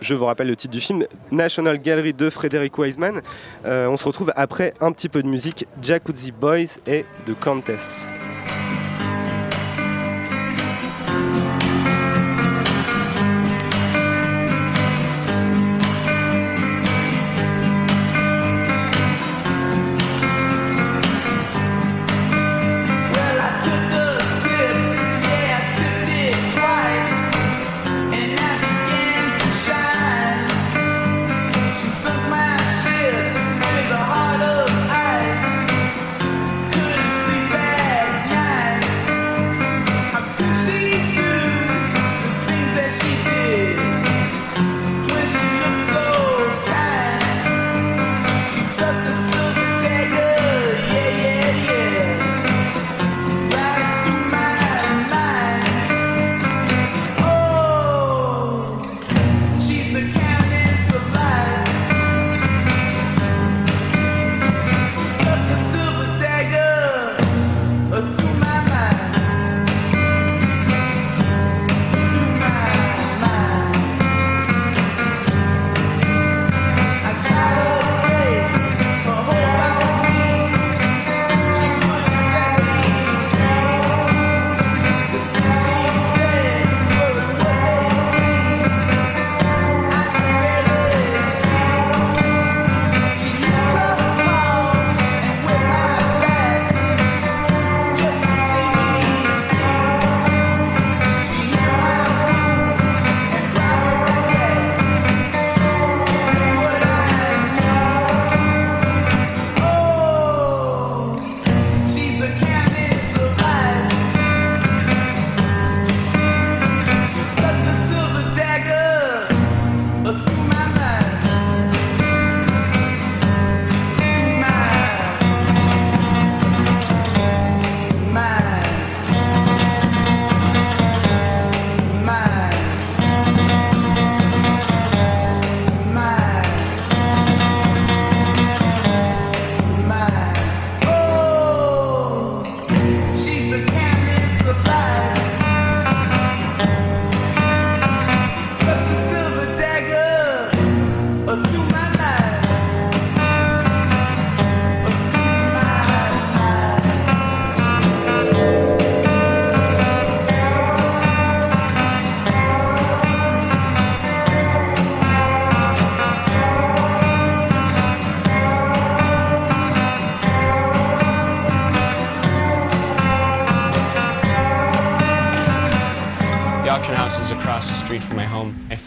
je vous rappelle le titre du film, National Gallery de Frédéric Wiseman. On se retrouve après un petit peu de musique, Jacuzzi Boys et The Countess.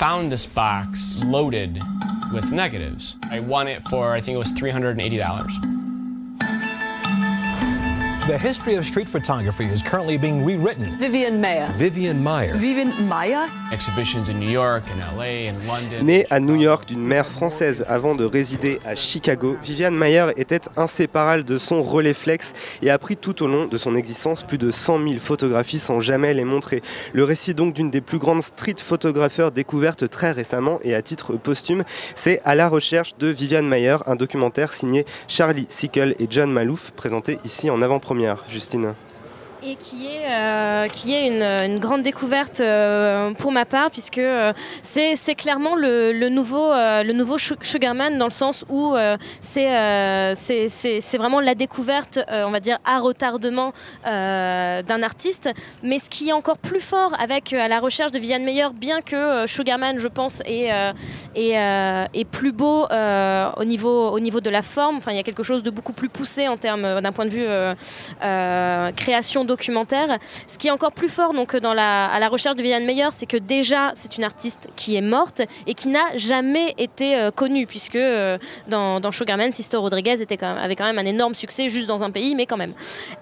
Found this box loaded with negatives. I won it for, I think it was $380. The history of street photography is currently being rewritten. Vivian Mayer. Vivian Meyer. Vivian Mayer? Exhibitions in New York and LA and London. Née à New York d'une mère française avant de résider à Chicago, Viviane Mayer était inséparable de son Rolleiflex et a pris tout au long de son existence plus de 100 000 photographies sans jamais les montrer. Le récit donc d'une des plus grandes street photographeurs découvertes très récemment et à titre posthume, c'est À la recherche de Viviane Mayer, un documentaire signé Charlie Sickle et John Malouf, présenté ici en avant-première. Justine. Et qui est, euh, qui est une, grande découverte euh, pour ma part puisque euh, c'est clairement le, nouveau, euh, le nouveau Su- Sugarman dans le sens où euh, c'est euh, vraiment la découverte, euh, on va dire, à retardement euh, d'un artiste. Mais ce qui est encore plus fort avec euh, à la recherche de Viviane Meyer, bien que euh, Sugarman, je pense, est, euh, est, euh, est plus beau euh, au, niveau, au niveau de la forme. Il y a quelque chose de beaucoup plus poussé en termes euh, d'un point de vue euh, euh, création documentaire. Ce qui est encore plus fort donc dans la, à la recherche de Viviane Meyer, c'est que déjà c'est une artiste qui est morte et qui n'a jamais été euh, connue puisque euh, dans, dans Sugarman, Sister Rodriguez était quand même, avait quand même un énorme succès juste dans un pays, mais quand même.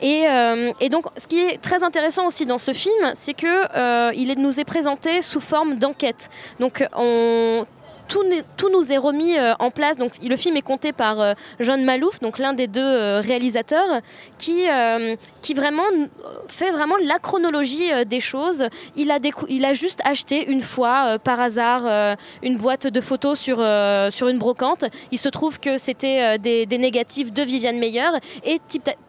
Et, euh, et donc, ce qui est très intéressant aussi dans ce film, c'est que il nous est présenté sous forme d'enquête. Donc, on tout, nous est remis euh, en place. Donc, le film est compté par euh, John Malouf, donc l'un des deux euh, réalisateurs, qui, fait vraiment la chronologie des choses. Il a, il juste acheté une fois, par hasard, une boîte de photos sur, une brocante. Il se trouve que c'était des, négatifs de Viviane Meyer.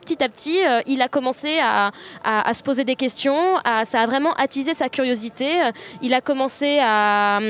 Petit à petit, euh, il a commencé à, se poser des questions. ça a vraiment attisé sa curiosité. Il a commencé à,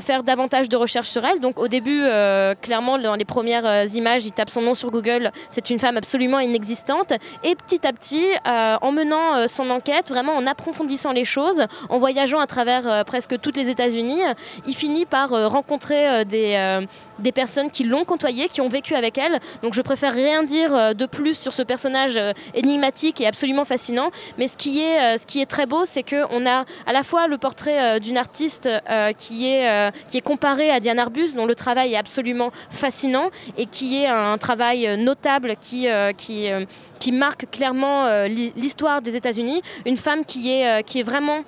faire davantage de recherches sur elle. Donc au début, euh, clairement, dans les premières euh, images, il tape son nom sur Google. C'est une femme absolument inexistante. Et petit à petit, en menant son enquête, vraiment en approfondissant les choses, en voyageant à travers presque toutes les États-Unis, il finit par rencontrer des, des personnes qui l'ont côtoyée, qui ont vécu avec elle. Donc je préfère rien dire de plus sur ce personnage euh, énigmatique et absolument fascinant. Mais ce qui est, euh, ce qui est très beau, c'est qu'on a à la fois le portrait euh, d'une artiste qui, est, qui est comparée à Diane Arbus, dont le travail est absolument fascinant et qui est un travail notable qui, qui, qui marque clairement l'hi- l'histoire des États-Unis. Une femme qui est, qui est vraiment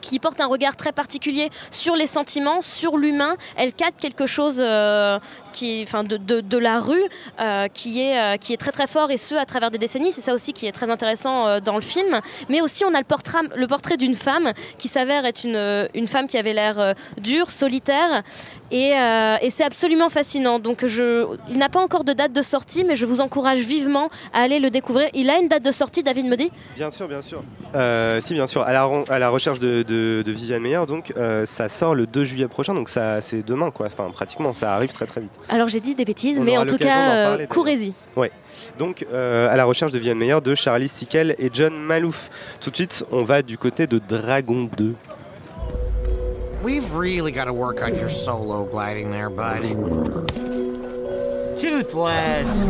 qui porte un regard très particulier sur les sentiments, sur l'humain. Elle capte quelque chose qui, enfin, de, de, de la rue euh, qui, est, euh, qui est très très fort et ce à travers des décennies. C'est ça aussi qui est très intéressant euh, dans le film. Mais aussi on a le portrait, le portrait d'une femme qui s'avère être une, une femme qui avait l'air dure, solitaire et, et c'est absolument fascinant. Donc je, il n'a pas encore de date de sortie, mais je vous encourage vivement à aller le découvrir. Il a une date de sortie, David me dit Bien sûr, bien sûr. Euh, si, bien sûr. À la, à la recherche de, de, Viviane Meyer, donc ça sort le 2 juillet prochain, donc ça c'est demain, quoi. Enfin, pratiquement, ça arrive très très vite. Alors j'ai dit des bêtises, On mais en tout cas, euh, courez-y. Ouais. Donc, euh, à la recherche de Viviane Meyer de Charlie Sickle et John Malouf. Tout de suite, on va du côté de Dragon 2. We've really got to work on your solo gliding there, bud. Toothless.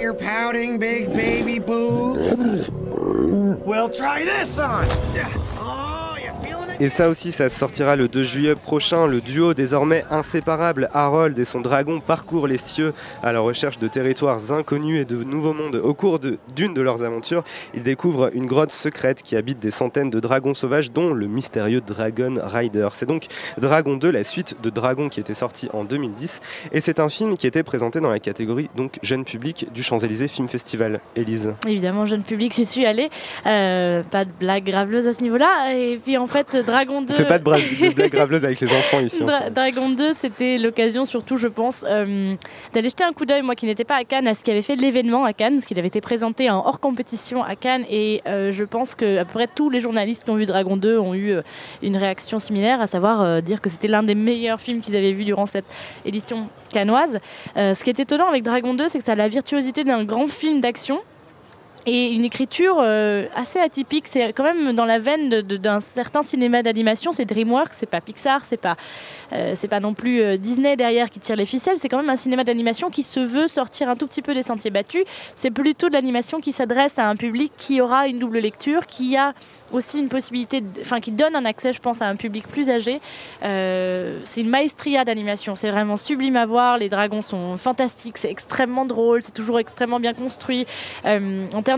You're pouting, big baby boo. Well, try this on. Oh? Et ça aussi, ça sortira le 2 juillet prochain. Le duo désormais inséparable, Harold et son dragon, parcourent les cieux à la recherche de territoires inconnus et de nouveaux mondes. Au cours d'une de, leurs aventures, ils découvrent une grotte secrète qui habite des centaines de dragons sauvages, dont le mystérieux Dragon Rider. C'est donc Dragon 2, la suite de Dragon qui était sorti en 2010. Et c'est un film qui était présenté dans la catégorie donc jeune public du Champs-Élysées Film Festival. Élise. Évidemment, jeune public, j'y suis allée. Euh, pas de blague graveleuse à ce niveau-là. Et puis en fait, Dragon 2. On fait pas de, bra- de blagues <laughs> graveleuses avec les enfants ici. Dra-. Dragon 2, c'était l'occasion, surtout, je pense, euh, d'aller jeter un coup d'œil, moi qui n'étais pas à Cannes, à ce qui avait fait l'événement à Cannes, parce qu'il avait été présenté en hors compétition à Cannes. Et euh, je pense que à peu près tous les journalistes qui ont vu Dragon 2 ont eu euh, une réaction similaire, à savoir dire que c'était l'un des meilleurs films qu'ils avaient vu durant cette édition cannoise. Ce qui est étonnant avec Dragon 2, c'est que ça a la virtuosité d'un grand film d'action et une écriture euh, assez atypique. C'est quand même dans la veine d'un certain cinéma d'animation. C'est DreamWorks, c'est pas Pixar, c'est pas, euh, pas non plus euh, Disney derrière qui tire les ficelles. C'est quand même un cinéma d'animation qui se veut sortir un tout petit peu des sentiers battus. C'est plutôt de l'animation qui s'adresse à un public qui aura une double lecture, qui a aussi une possibilité, enfin qui donne un accès, je pense, à un public plus âgé. C'est une maestria d'animation. C'est vraiment sublime à voir. Les dragons sont fantastiques. C'est extrêmement drôle. C'est toujours extrêmement bien construit.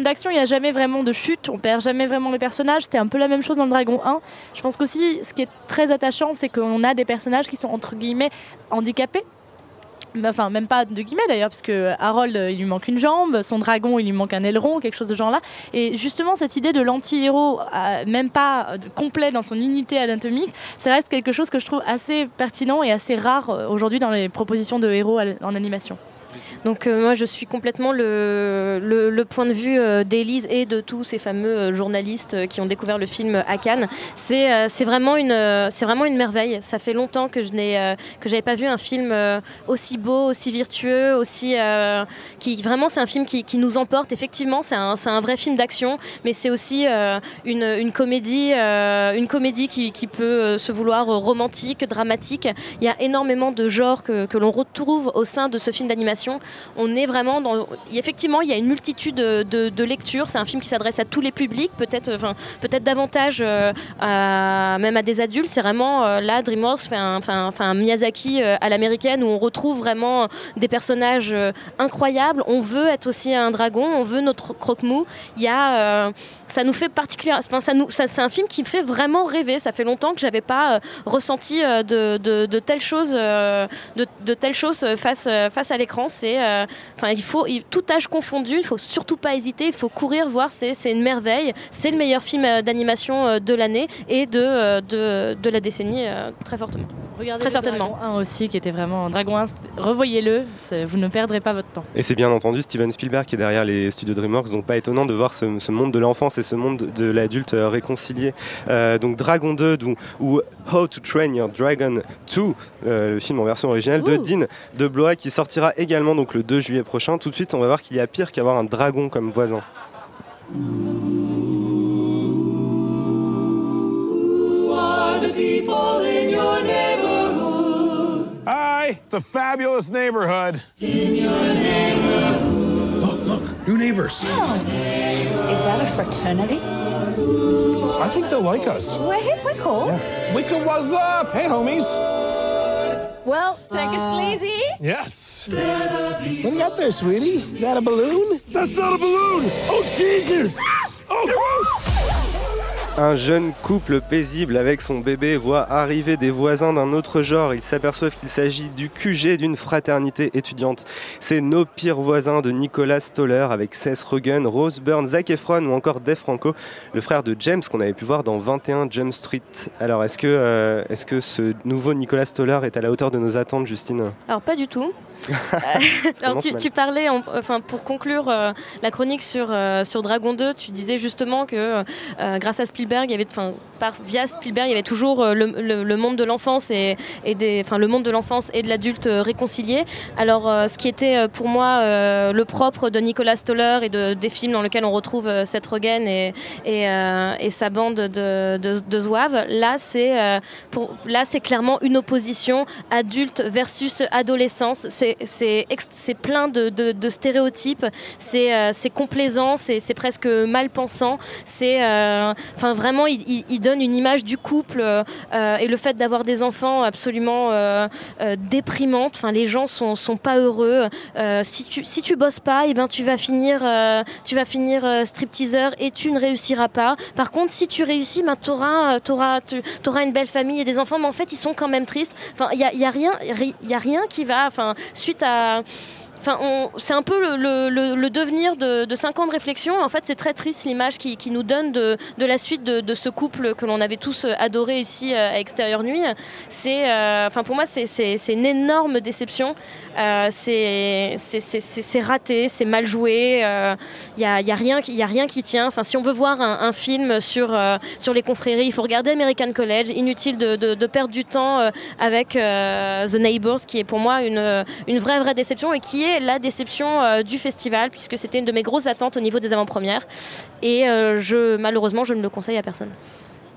D'action, il n'y a jamais vraiment de chute. On perd jamais vraiment les personnages. C'était un peu la même chose dans le Dragon 1. Je pense qu'aussi, ce qui est très attachant, c'est qu'on a des personnages qui sont entre guillemets handicapés. Enfin, même pas de guillemets d'ailleurs, parce que Harold, euh, il lui manque une jambe, son dragon, il lui manque un aileron, quelque chose de genre là. Et justement, cette idée de l'anti-héros, euh, même pas euh, complet dans son unité anatomique, ça reste quelque chose que je trouve assez pertinent et assez rare aujourd'hui dans les propositions de héros en animation. Donc euh, moi je suis complètement le, point de vue euh, d'Élise et de tous ces fameux euh, journalistes euh, qui ont découvert le film à Cannes. C'est vraiment une merveille. Ça fait longtemps que je n'ai que pas vu un film aussi beau, aussi virtueux, aussi vraiment c'est un film qui, nous emporte. Effectivement c'est un vrai film d'action, mais c'est aussi une, comédie une comédie qui, peut se vouloir romantique, dramatique. Il y a énormément de genres que l'on retrouve au sein de ce film d'animation. On est vraiment dans. Effectivement, il y a une multitude de, lectures. C'est un film qui s'adresse à tous les publics, peut-être, enfin, peut-être davantage euh, même à des adultes. C'est vraiment euh, là, DreamWorks fait un, Miyazaki euh, à l'américaine où on retrouve vraiment des personnages incroyables. On veut être aussi un dragon. On veut notre croque-mou. Il y a ça nous fait particulièrement. Enfin, ça nous, ça, c'est un film qui me fait vraiment rêver. Ça fait longtemps que j'avais pas ressenti de, de, de telles choses, de, face, face à l'écran. C'est, euh, enfin, il faut, il- tout âge confondu, il faut surtout pas hésiter. Il faut courir voir. C'est, c'est une merveille. C'est le meilleur film euh, d'animation euh, de l'année et de, de, de la décennie très fortement. Regardez très le certainement. Dragon 1 aussi, qui était vraiment Dragon 1. c'est- Revoyez-le, vous ne perdrez pas votre temps. Et c'est bien entendu Steven Spielberg qui est derrière les studios DreamWorks, donc pas étonnant de voir ce, ce monde de l'enfance et ce monde de l'adulte réconcilié. Euh, donc Dragon 2 d'où- ou How to Train Your Dragon 2, euh, le film en version originale de Dean de Blois qui sortira également donc le 2 juillet prochain. Tout de suite, on va voir qu'il y a pire qu'avoir un dragon comme voisin. Hi, it's a fabulous neighborhood. In your Look, look, new neighbors. Is that a fraternity? I think they'll like us. We're hip, we're cool. Wicca, what's up? Hey, homies. Well, take it uh, sleazy. Yes. What do you got there, sweetie? Is that a balloon? That's not a balloon! Oh, Jesus! Ah! Oh, Un jeune couple paisible avec son bébé voit arriver des voisins d'un autre genre. Ils s'aperçoivent qu'il s'agit du QG d'une fraternité étudiante. C'est nos pires voisins de Nicolas Stoller avec Seth Rogen, Rose Byrne, Zac Efron ou encore Dave Franco, le frère de James qu'on avait pu voir dans 21 Jump Street. Alors est-ce que, euh, est-ce que ce nouveau Nicolas Stoller est à la hauteur de nos attentes, Justine? Alors pas du tout. Euh, <laughs> alors, tu, parlais, en- enfin pour conclure euh, la chronique sur euh, sur Dragon 2, tu disais justement que euh, grâce à Spielberg, il y avait, enfin par via Spielberg, il y avait toujours le, le- le monde de l'enfance et, et des, enfin le monde de l'enfance et de l'adulte euh, réconcilié. Alors ce qui était pour moi le propre de Nicolas Stoller et de, des films dans lesquels on retrouve Seth Rogen et et, et sa bande de de, de zouaves, là c'est pour là c'est clairement une opposition adulte versus adolescence. C'est c'est plein de, stéréotypes. C'est euh, complaisant. C'est presque mal pensant. C'est euh, enfin vraiment il, donne une image du couple euh, et le fait d'avoir des enfants absolument déprimante. Enfin les gens sont sont pas heureux. Si tu si tu bosses pas, et ben tu vas finir tu vas finir stripteaseur et tu ne réussiras pas. Par contre si tu réussis, ben t'auras tu auras une belle famille et des enfants. Mais en fait ils sont quand même tristes. Enfin il y a, y a rien il y a rien qui va. Enfin suite à Enfin, c'est un peu le, devenir de, 5 ans de réflexion. En fait, c'est très triste l'image qui, nous donne de, la suite de, ce couple que l'on avait tous adoré ici euh, à Extérieur Nuit. C'est, euh, enfin, pour moi, c'est, une énorme déception. Euh, c'est, raté, c'est mal joué. Il n'y a, rien qui- tient. Enfin, si on veut voir un, film sur, euh, les confréries, il faut regarder American College. Inutile de, perdre du temps euh, avec euh, The Neighbors, qui est pour moi une, une vraie, vraie déception et qui est été la déception euh, du festival puisque c'était une de mes grosses attentes au niveau des avant-premières et euh, je malheureusement je ne le conseille à personne.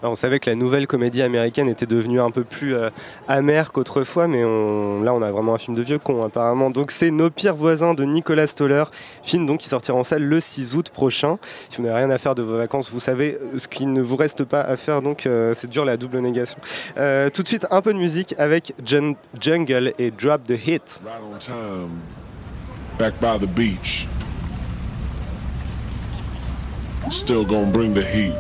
Alors, on savait que la nouvelle comédie américaine était devenue un peu plus euh, amère qu'autrefois, mais on- là on a vraiment un film de vieux con apparemment. Donc c'est Nos pires voisins de Nicolas Stoller, film donc qui sortira en salle le 6 août prochain. Si vous n'avez rien à faire de vos vacances, vous savez ce qu'il ne vous reste pas à faire, donc euh, c'est dur la double négation. Euh, tout de suite un peu de musique avec Jun- Jungle et Drop the Hit. Right on time, back by the beach. Still gonna bring the heat.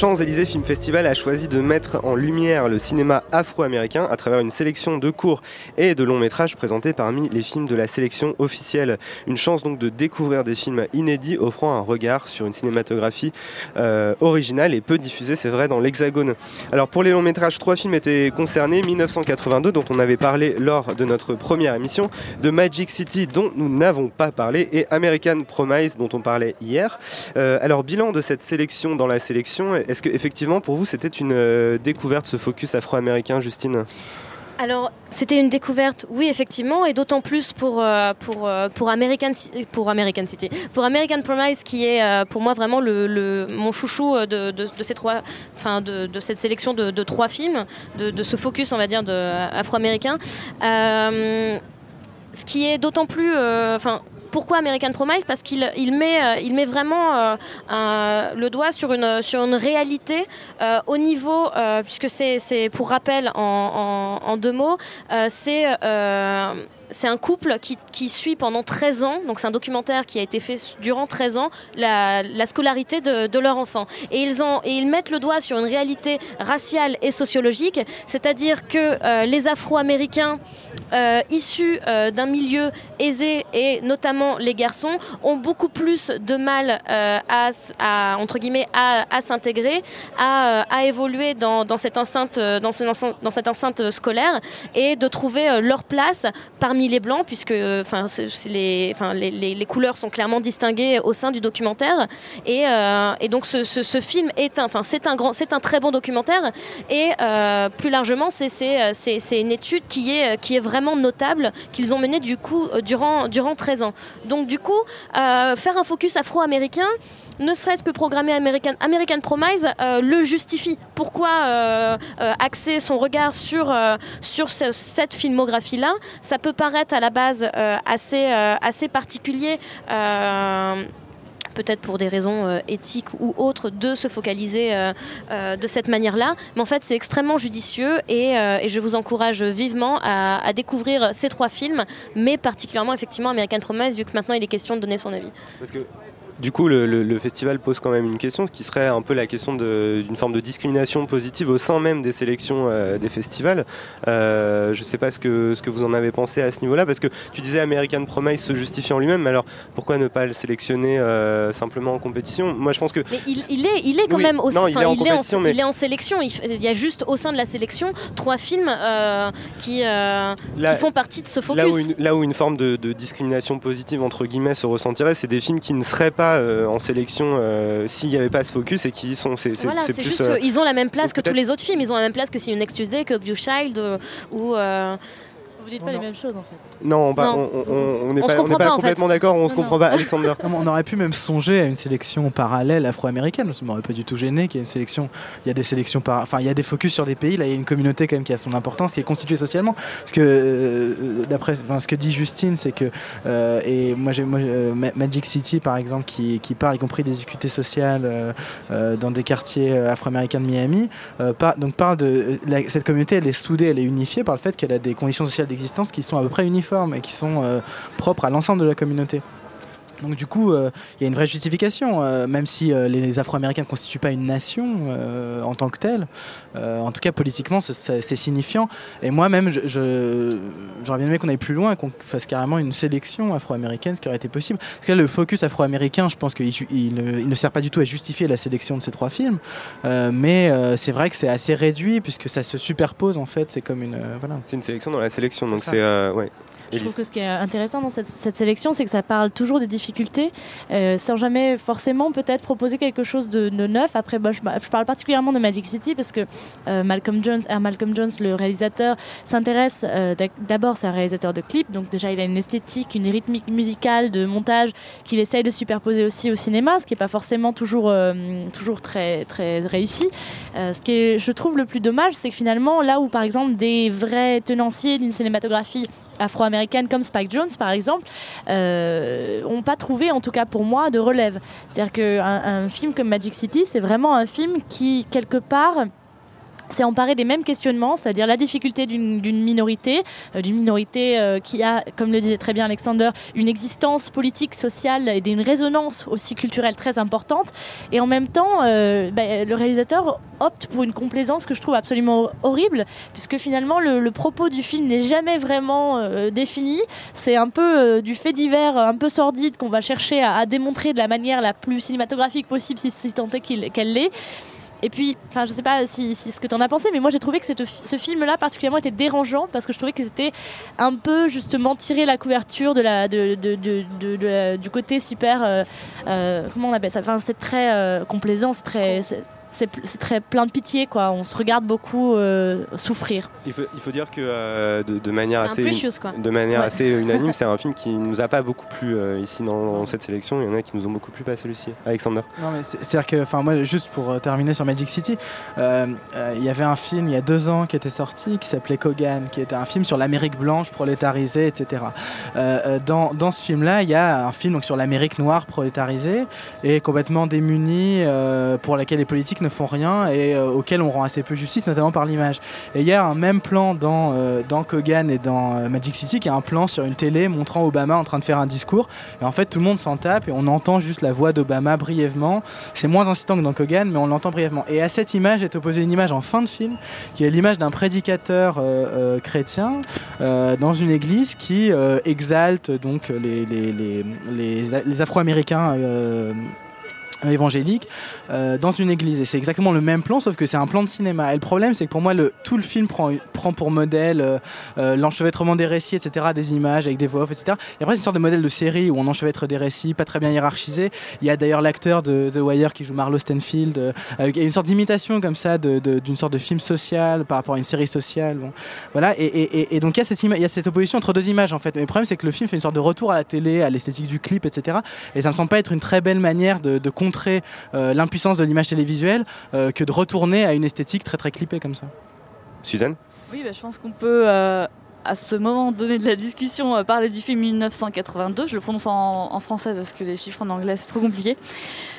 Champs-Élysées Film Festival a choisi de mettre en lumière le cinéma afro-américain à travers une sélection de courts et de longs métrages présentés parmi les films de la sélection officielle. Une chance donc de découvrir des films inédits offrant un regard sur une cinématographie euh, originale et peu diffusée, c'est vrai, dans l'Hexagone. Alors pour les longs métrages, trois films étaient concernés 1982 dont on avait parlé lors de notre première émission, de Magic City dont nous n'avons pas parlé et American Promise dont on parlait hier. Euh, alors bilan de cette sélection dans la sélection, est-ce que effectivement pour vous c'était une euh, découverte ce focus afro-américain, Justine? Alors, c'était une découverte, oui, effectivement, et d'autant plus pour, euh, pour, euh, pour, American, pour American City, pour American Promise, qui est pour moi vraiment le, mon chouchou de, de, ces trois, enfin, de, cette sélection de, de trois films, de, ce focus, on va dire, afro-américain. Ce qui est d'autant plus. Pourquoi American Promise? Parce qu'il il met, euh, il met vraiment euh, le doigt sur une, sur une réalité euh, au niveau, puisque c'est pour rappel en, deux mots, c'est c'est un couple qui, suit pendant 13 ans, donc c'est un documentaire qui a été fait durant 13 ans, la, la scolarité de, de leur enfant. Et ils, ont, et ils mettent le doigt sur une réalité raciale et sociologique, c'est-à-dire que euh, les Afro-Américains euh, issus euh, d'un milieu aisé et notamment les garçons ont beaucoup plus de mal à, entre guillemets à, s'intégrer, à, à évoluer dans, cette enceinte dans, ce- dans ce- dans cette enceinte scolaire et de trouver leur place parmi les blancs puisque euh, enfin les, couleurs sont clairement distinguées au sein du documentaire. Et, euh, donc ce, film est un c'est un grand c'est un très bon documentaire. Et euh, plus largement c'est une étude qui est qui est vraiment notable qu'ils ont menée du coup durant durant 13 ans. Donc du coup faire un focus afro-américain ne serait-ce que programmer American, American Promise euh, le justifie. Pourquoi euh, euh, axer son regard sur, sur ce- cette filmographie-là? Ça peut paraître à la base assez, assez particulier. peut-être pour des raisons éthiques ou autres, de se focaliser de cette manière-là. Mais en fait, c'est extrêmement judicieux et, je vous encourage vivement à, découvrir ces trois films, mais particulièrement effectivement American Promise, vu que maintenant il est question de donner son avis. Du coup, le, le- le festival pose quand même une question, ce qui serait un peu la question d'une forme de discrimination positive au sein même des sélections euh, des festivals. Euh, je ne sais pas ce que, ce que vous en avez pensé à ce niveau-là, parce que tu disais American Promise se justifie en lui-même, mais alors pourquoi ne pas le sélectionner euh, simplement en compétition? Moi, je pense que Mais il, il est, il est quand Oui, même aussi. non, il est en mais- il est en sélection. Il, y a juste au sein de la sélection trois films qui, Là- qui font partie de ce focus. Là où, une, là où une forme de, de discrimination positive entre guillemets se ressentirait, c'est des films qui ne seraient pas euh, en sélection euh, s'il n'y avait pas ce focus et qui sont. C'est Voilà, plus, juste euh, qu'ils ont la même place que tous les autres films. Ils ont la même place que Si You Next Tuesday, que View Child euh, ou. Vous dites pas les mêmes choses en fait. Non, bah, Non. on- on on n'est On se pas, on comprend n'est pas pas, en complètement d'accord, on se Non, comprend non. pas, Alexander. On aurait pu même songer à une sélection parallèle afro-américaine? Ça m'aurait pas du tout gêné qu'il y ait une sélection. Il y a des sélections par, enfin, il y a des focus sur des pays. Là, il y a une communauté quand même qui a son importance, qui est constituée socialement. Parce que euh, d'après, enfin, ce que dit Justine, c'est que euh, et moi, j'ai, euh, Ma- Magic City, par exemple, qui, qui parle, y compris des difficultés sociales dans des quartiers afro-américains de Miami, euh, par- donc parle de la- cette communauté, elle est soudée, elle est unifiée par le fait qu'elle a des conditions sociales d'existence qui sont à peu près uniformes et qui sont euh, propres à l'ensemble de la communauté. Donc du coup, euh, il y a une vraie justification, euh, même si euh, les Afro-Américains ne constituent pas une nation en tant que telle. En tout cas, politiquement, ce- c'est signifiant. Et moi-même, je- je- j'aurais bien aimé qu'on aille plus loin, qu'on fasse carrément une sélection afro-américaine, ce qui aurait été possible. Parce que là, le focus afro-américain, je pense qu'il il, ne- il ne sert pas du tout à justifier la sélection de ces trois films. Mais c'est vrai que c'est assez réduit, puisque ça se superpose, en fait. C'est comme une... voilà. C'est une sélection dans la sélection, donc c'est. ouais. Je Élise. trouve que ce qui est intéressant dans cette, cette sélection, c'est que ça parle toujours des difficultés, euh, sans jamais forcément peut-être proposer quelque chose de, de neuf. Après, bah, je, je parle particulièrement de Magic City parce que euh, Malcolm Jones, R. Malcolm Jones, le réalisateur, s'intéresse euh, d'abord, c'est un réalisateur de clips, donc déjà il a une esthétique, une rythmique musicale, de montage qu'il essaye de superposer aussi au cinéma, ce qui n'est pas forcément toujours, toujours très, très réussi. Ce qui est, je trouve, le plus dommage, c'est que finalement, là où par exemple des vrais tenanciers d'une cinématographie afro-américaine comme Spike Jones par exemple euh, ont pas trouvé en tout cas pour moi de relève. C'est-à-dire qu'un un film comme Magic City c'est vraiment un film qui quelque part s'est emparé des mêmes questionnements, c'est-à-dire la difficulté d'une d'une minorité, euh, d'une minorité euh, qui a, comme le disait très bien Alexander, une existence politique, sociale et une résonance aussi culturelle très importante. Et en même temps, euh, bah, le réalisateur opte pour une complaisance que je trouve absolument horrible, puisque finalement le, propos du film n'est jamais vraiment euh, défini. C'est un peu euh, du fait divers, un peu sordide qu'on va chercher à, démontrer de la manière la plus cinématographique possible, si, si tant est qu'elle l'est. Et puis, enfin, je sais pas si, si ce que tu en as pensé, mais moi j'ai trouvé que cette- ce film-là particulièrement était dérangeant parce que je trouvais que c'était un peu justement tirer la couverture de la, de, de- de- la- du côté super, euh, euh, comment on appelle ça? Enfin, c'est très euh, complaisant, c'est très, c'est c'est très plein de pitié, quoi. On se regarde beaucoup euh, souffrir. Il faut, il faut dire que euh, de, de manière assez, precious, quoi. de manière Ouais. assez unanime, c'est un <laughs> film qui nous a pas beaucoup plu euh, ici dans, dans cette sélection. Il y en a qui nous ont beaucoup plu, pas celui-ci. Alexander. Non, mais c'est- c'est-à-dire que, enfin, moi, juste pour terminer sur Magic City. Euh, euh, Il y avait un film il y a deux ans qui était sorti qui s'appelait Kogan, qui était un film sur l'Amérique blanche prolétarisée, etc. Dans, dans ce film-là, il y a un film donc, sur l'Amérique noire prolétarisée et complètement démunie, euh, pour laquelle les politiques ne font rien et euh, auquel on rend assez peu justice, notamment par l'image. Et il y a un même plan dans, euh, Kogan et dans euh, Magic City, qui est un plan sur une télé montrant Obama en train de faire un discours. Et en fait, tout le monde s'en tape et on entend juste la voix d'Obama brièvement. C'est moins incitant que dans Kogan, mais on l'entend brièvement. Et à cette image est opposée une image en fin de film, qui est l'image d'un prédicateur euh, euh, chrétien euh, dans une église qui euh, exalte donc les, les Afro-Américains. Euh, évangélique euh, dans une église. Et c'est exactement le même plan sauf que c'est un plan de cinéma. Et le problème c'est que pour moi le, tout le film prend, prend pour modèle euh, l'enchevêtrement des récits etc des images avec des voix off etc et après c'est une sorte de modèle de série où on enchevêtre des récits pas très bien hiérarchisés. Il y a d'ailleurs l'acteur de The Wire qui joue Marlo Stenfield euh, avec une sorte d'imitation comme ça d'une sorte de film social par rapport à une série sociale voilà et, donc il y, a cette il y a cette opposition entre deux images en fait. Mais le problème c'est que le film fait une sorte de retour à la télé à l'esthétique du clip etc et ça me semble pas être une très belle manière de, de contrer euh, l'impuissance de l'image télévisuelle euh, que de retourner à une esthétique très très clippée comme ça. Suzanne Oui, bah, je pense qu'on peut, euh, à ce moment donné de la discussion, euh, parler du film 1982. Je le prononce en, en français parce que les chiffres en anglais, c'est trop compliqué.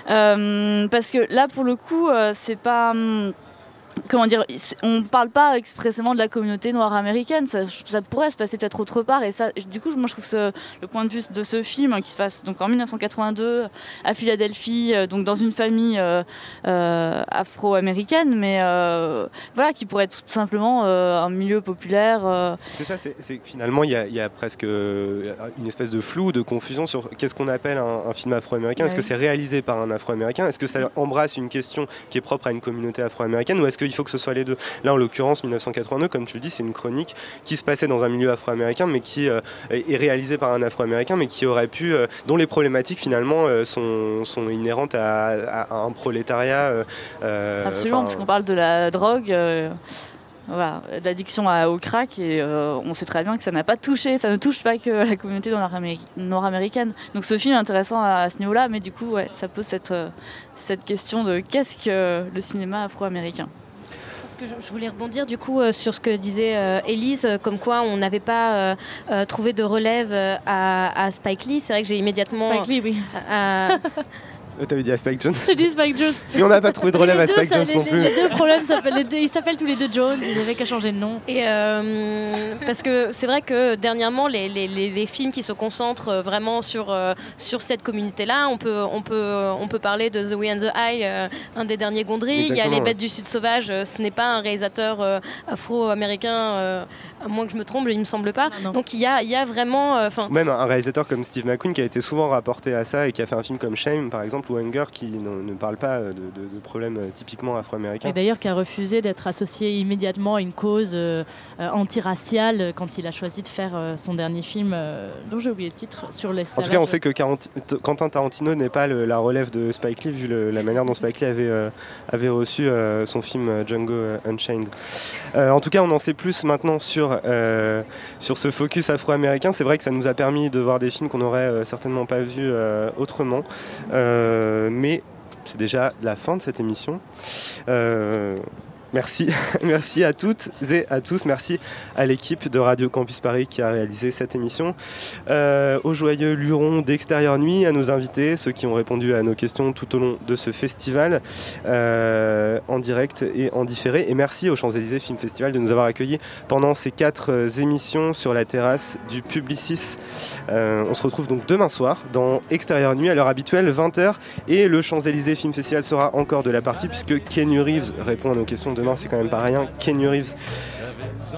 Euh, parce que là, pour le coup, euh, c'est pas. hum, Comment dire On parle pas expressément de la communauté noire américaine. Ça, ça pourrait se passer peut-être autre part. Et ça, du coup, moi, je trouve ce- le point de vue de ce film hein, qui se passe donc en 1982 à Philadelphie, euh, donc dans une famille euh, euh, afro-américaine, mais voilà, qui pourrait être tout simplement un milieu populaire. C'est ça, c'est que finalement il y, a- il y a presque une espèce de flou, de confusion sur qu'est-ce qu'on appelle un, un film afro-américain. Est-ce que c'est réalisé par un afro-américain? Est-ce que ça embrasse une question qui est propre à une communauté afro-américaine? Ou est-ce qu'il faut que ce soit les deux Là, en l'occurrence, 1982, comme tu le dis, c'est une chronique qui se passait dans un milieu afro-américain, mais qui euh, est réalisée par un afro-américain, mais qui aurait pu, euh, dont les problématiques finalement euh, sont, sont inhérentes à, à un prolétariat. Absolument, parce qu'on parle de la drogue, voilà, d'addiction au crack, et euh, on sait très bien que ça n'a pas touché, ça ne touche pas que la communauté nord-améri- nord-américaine. Donc ce film est intéressant à, à ce niveau-là, mais du coup, ouais, ça pose cette, cette question de qu'est-ce que le cinéma afro-américain? Que je, je voulais rebondir du coup euh, sur ce que disait euh, Élise, euh, comme quoi on n'avait pas euh, euh, trouvé de relève euh, à, à Spike Lee. C'est vrai que j'ai immédiatement. Spike Lee, oui. Euh, T'avais dit à Spike Jones J'ai dit Spike Jones. <laughs> Et on n'a pas trouvé de relève à Spike Jones non les- plus. les deux problèmes s'appellent les deux- ils s'appellent tous les deux Jones. Ils avaient qu'à changer de nom. Et euh, parce que c'est vrai que dernièrement, les, les- les- les films qui se concentrent euh, vraiment sur, sur cette communauté-là, on peut, on, peut, on peut parler de The Way and the Eye, un des derniers Gondry. Il y a Les ouais. Bêtes du Sud Sauvage. Ce n'est pas un réalisateur afro-américain, euh, à moins que je me trompe, il me semble pas. Donc il y a, il y a vraiment. euh, Même un réalisateur comme Steve McQueen qui a été souvent rapporté à ça et qui a fait un film comme Shame par exemple ou Hunger qui ne, ne parle pas de, de- de problèmes euh, typiquement afro-américains. Et d'ailleurs qui a refusé d'être associé immédiatement à une cause euh, euh, antiraciale euh, quand il a choisi de faire euh, son dernier film, euh, dont j'ai oublié le titre, sur En l'esclavage. tout cas, on sait que Quaranti- Quentin Tarantino n'est pas le- la relève de Spike Lee vu le- la manière dont Spike Lee avait, euh, avait reçu euh, son film euh, Django euh, Unchained. Euh, en tout cas, on en sait plus maintenant sur, euh, sur ce focus afro-américain. C'est vrai que ça nous a permis de voir des films qu'on n'aurait euh, certainement pas vus euh, autrement. Mais c'est déjà la fin de cette émission. Merci, <laughs> merci à toutes et à tous. Merci à l'équipe de Radio Campus Paris qui a réalisé cette émission. Euh, aux joyeux lurons d'Extérieur Nuit, à nos invités, ceux qui ont répondu à nos questions tout au long de ce festival, euh, en direct et en différé. Et merci au Champs-Élysées Film Festival de nous avoir accueillis pendant ces quatre euh, émissions sur la terrasse du Publicis. Euh, on se retrouve donc demain soir dans Extérieur Nuit à l'heure habituelle, 20h. Et le Champs-Élysées Film Festival sera encore de la partie puisque Kenny Reeves répond à nos questions demain. C'est quand même pas rien. Kenny Reeves.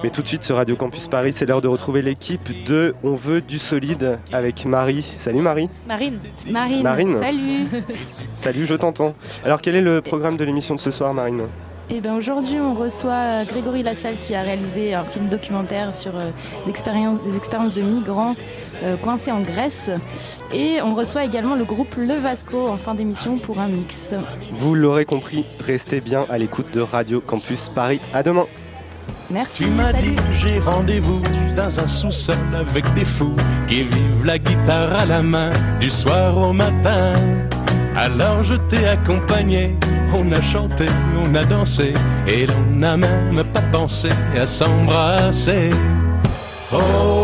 Mais tout de suite sur Radio Campus Paris, c'est l'heure de retrouver l'équipe de On veut du solide avec Marie. Salut Marie. Marine. Marine, Marine. salut. <laughs> Salut, je t'entends. Alors quel est le programme de l'émission de ce soir, Marine? Et ben aujourd'hui, on reçoit euh, Grégory Lassalle qui a réalisé un film documentaire sur euh, l'expérience- des expériences de migrants euh, coincés en Grèce. Et on reçoit également le groupe Le Vasco en fin d'émission pour un mix. Vous l'aurez compris, restez bien à l'écoute de Radio Campus Paris. À demain. Merci. Tu m'as dit j'ai rendez-vous dans un sous-sol avec des fous qui vivent la guitare à la main du soir au matin. Alors je t'ai accompagné, on a chanté, on a dansé, et l'on n'a même pas pensé à s'embrasser. Aux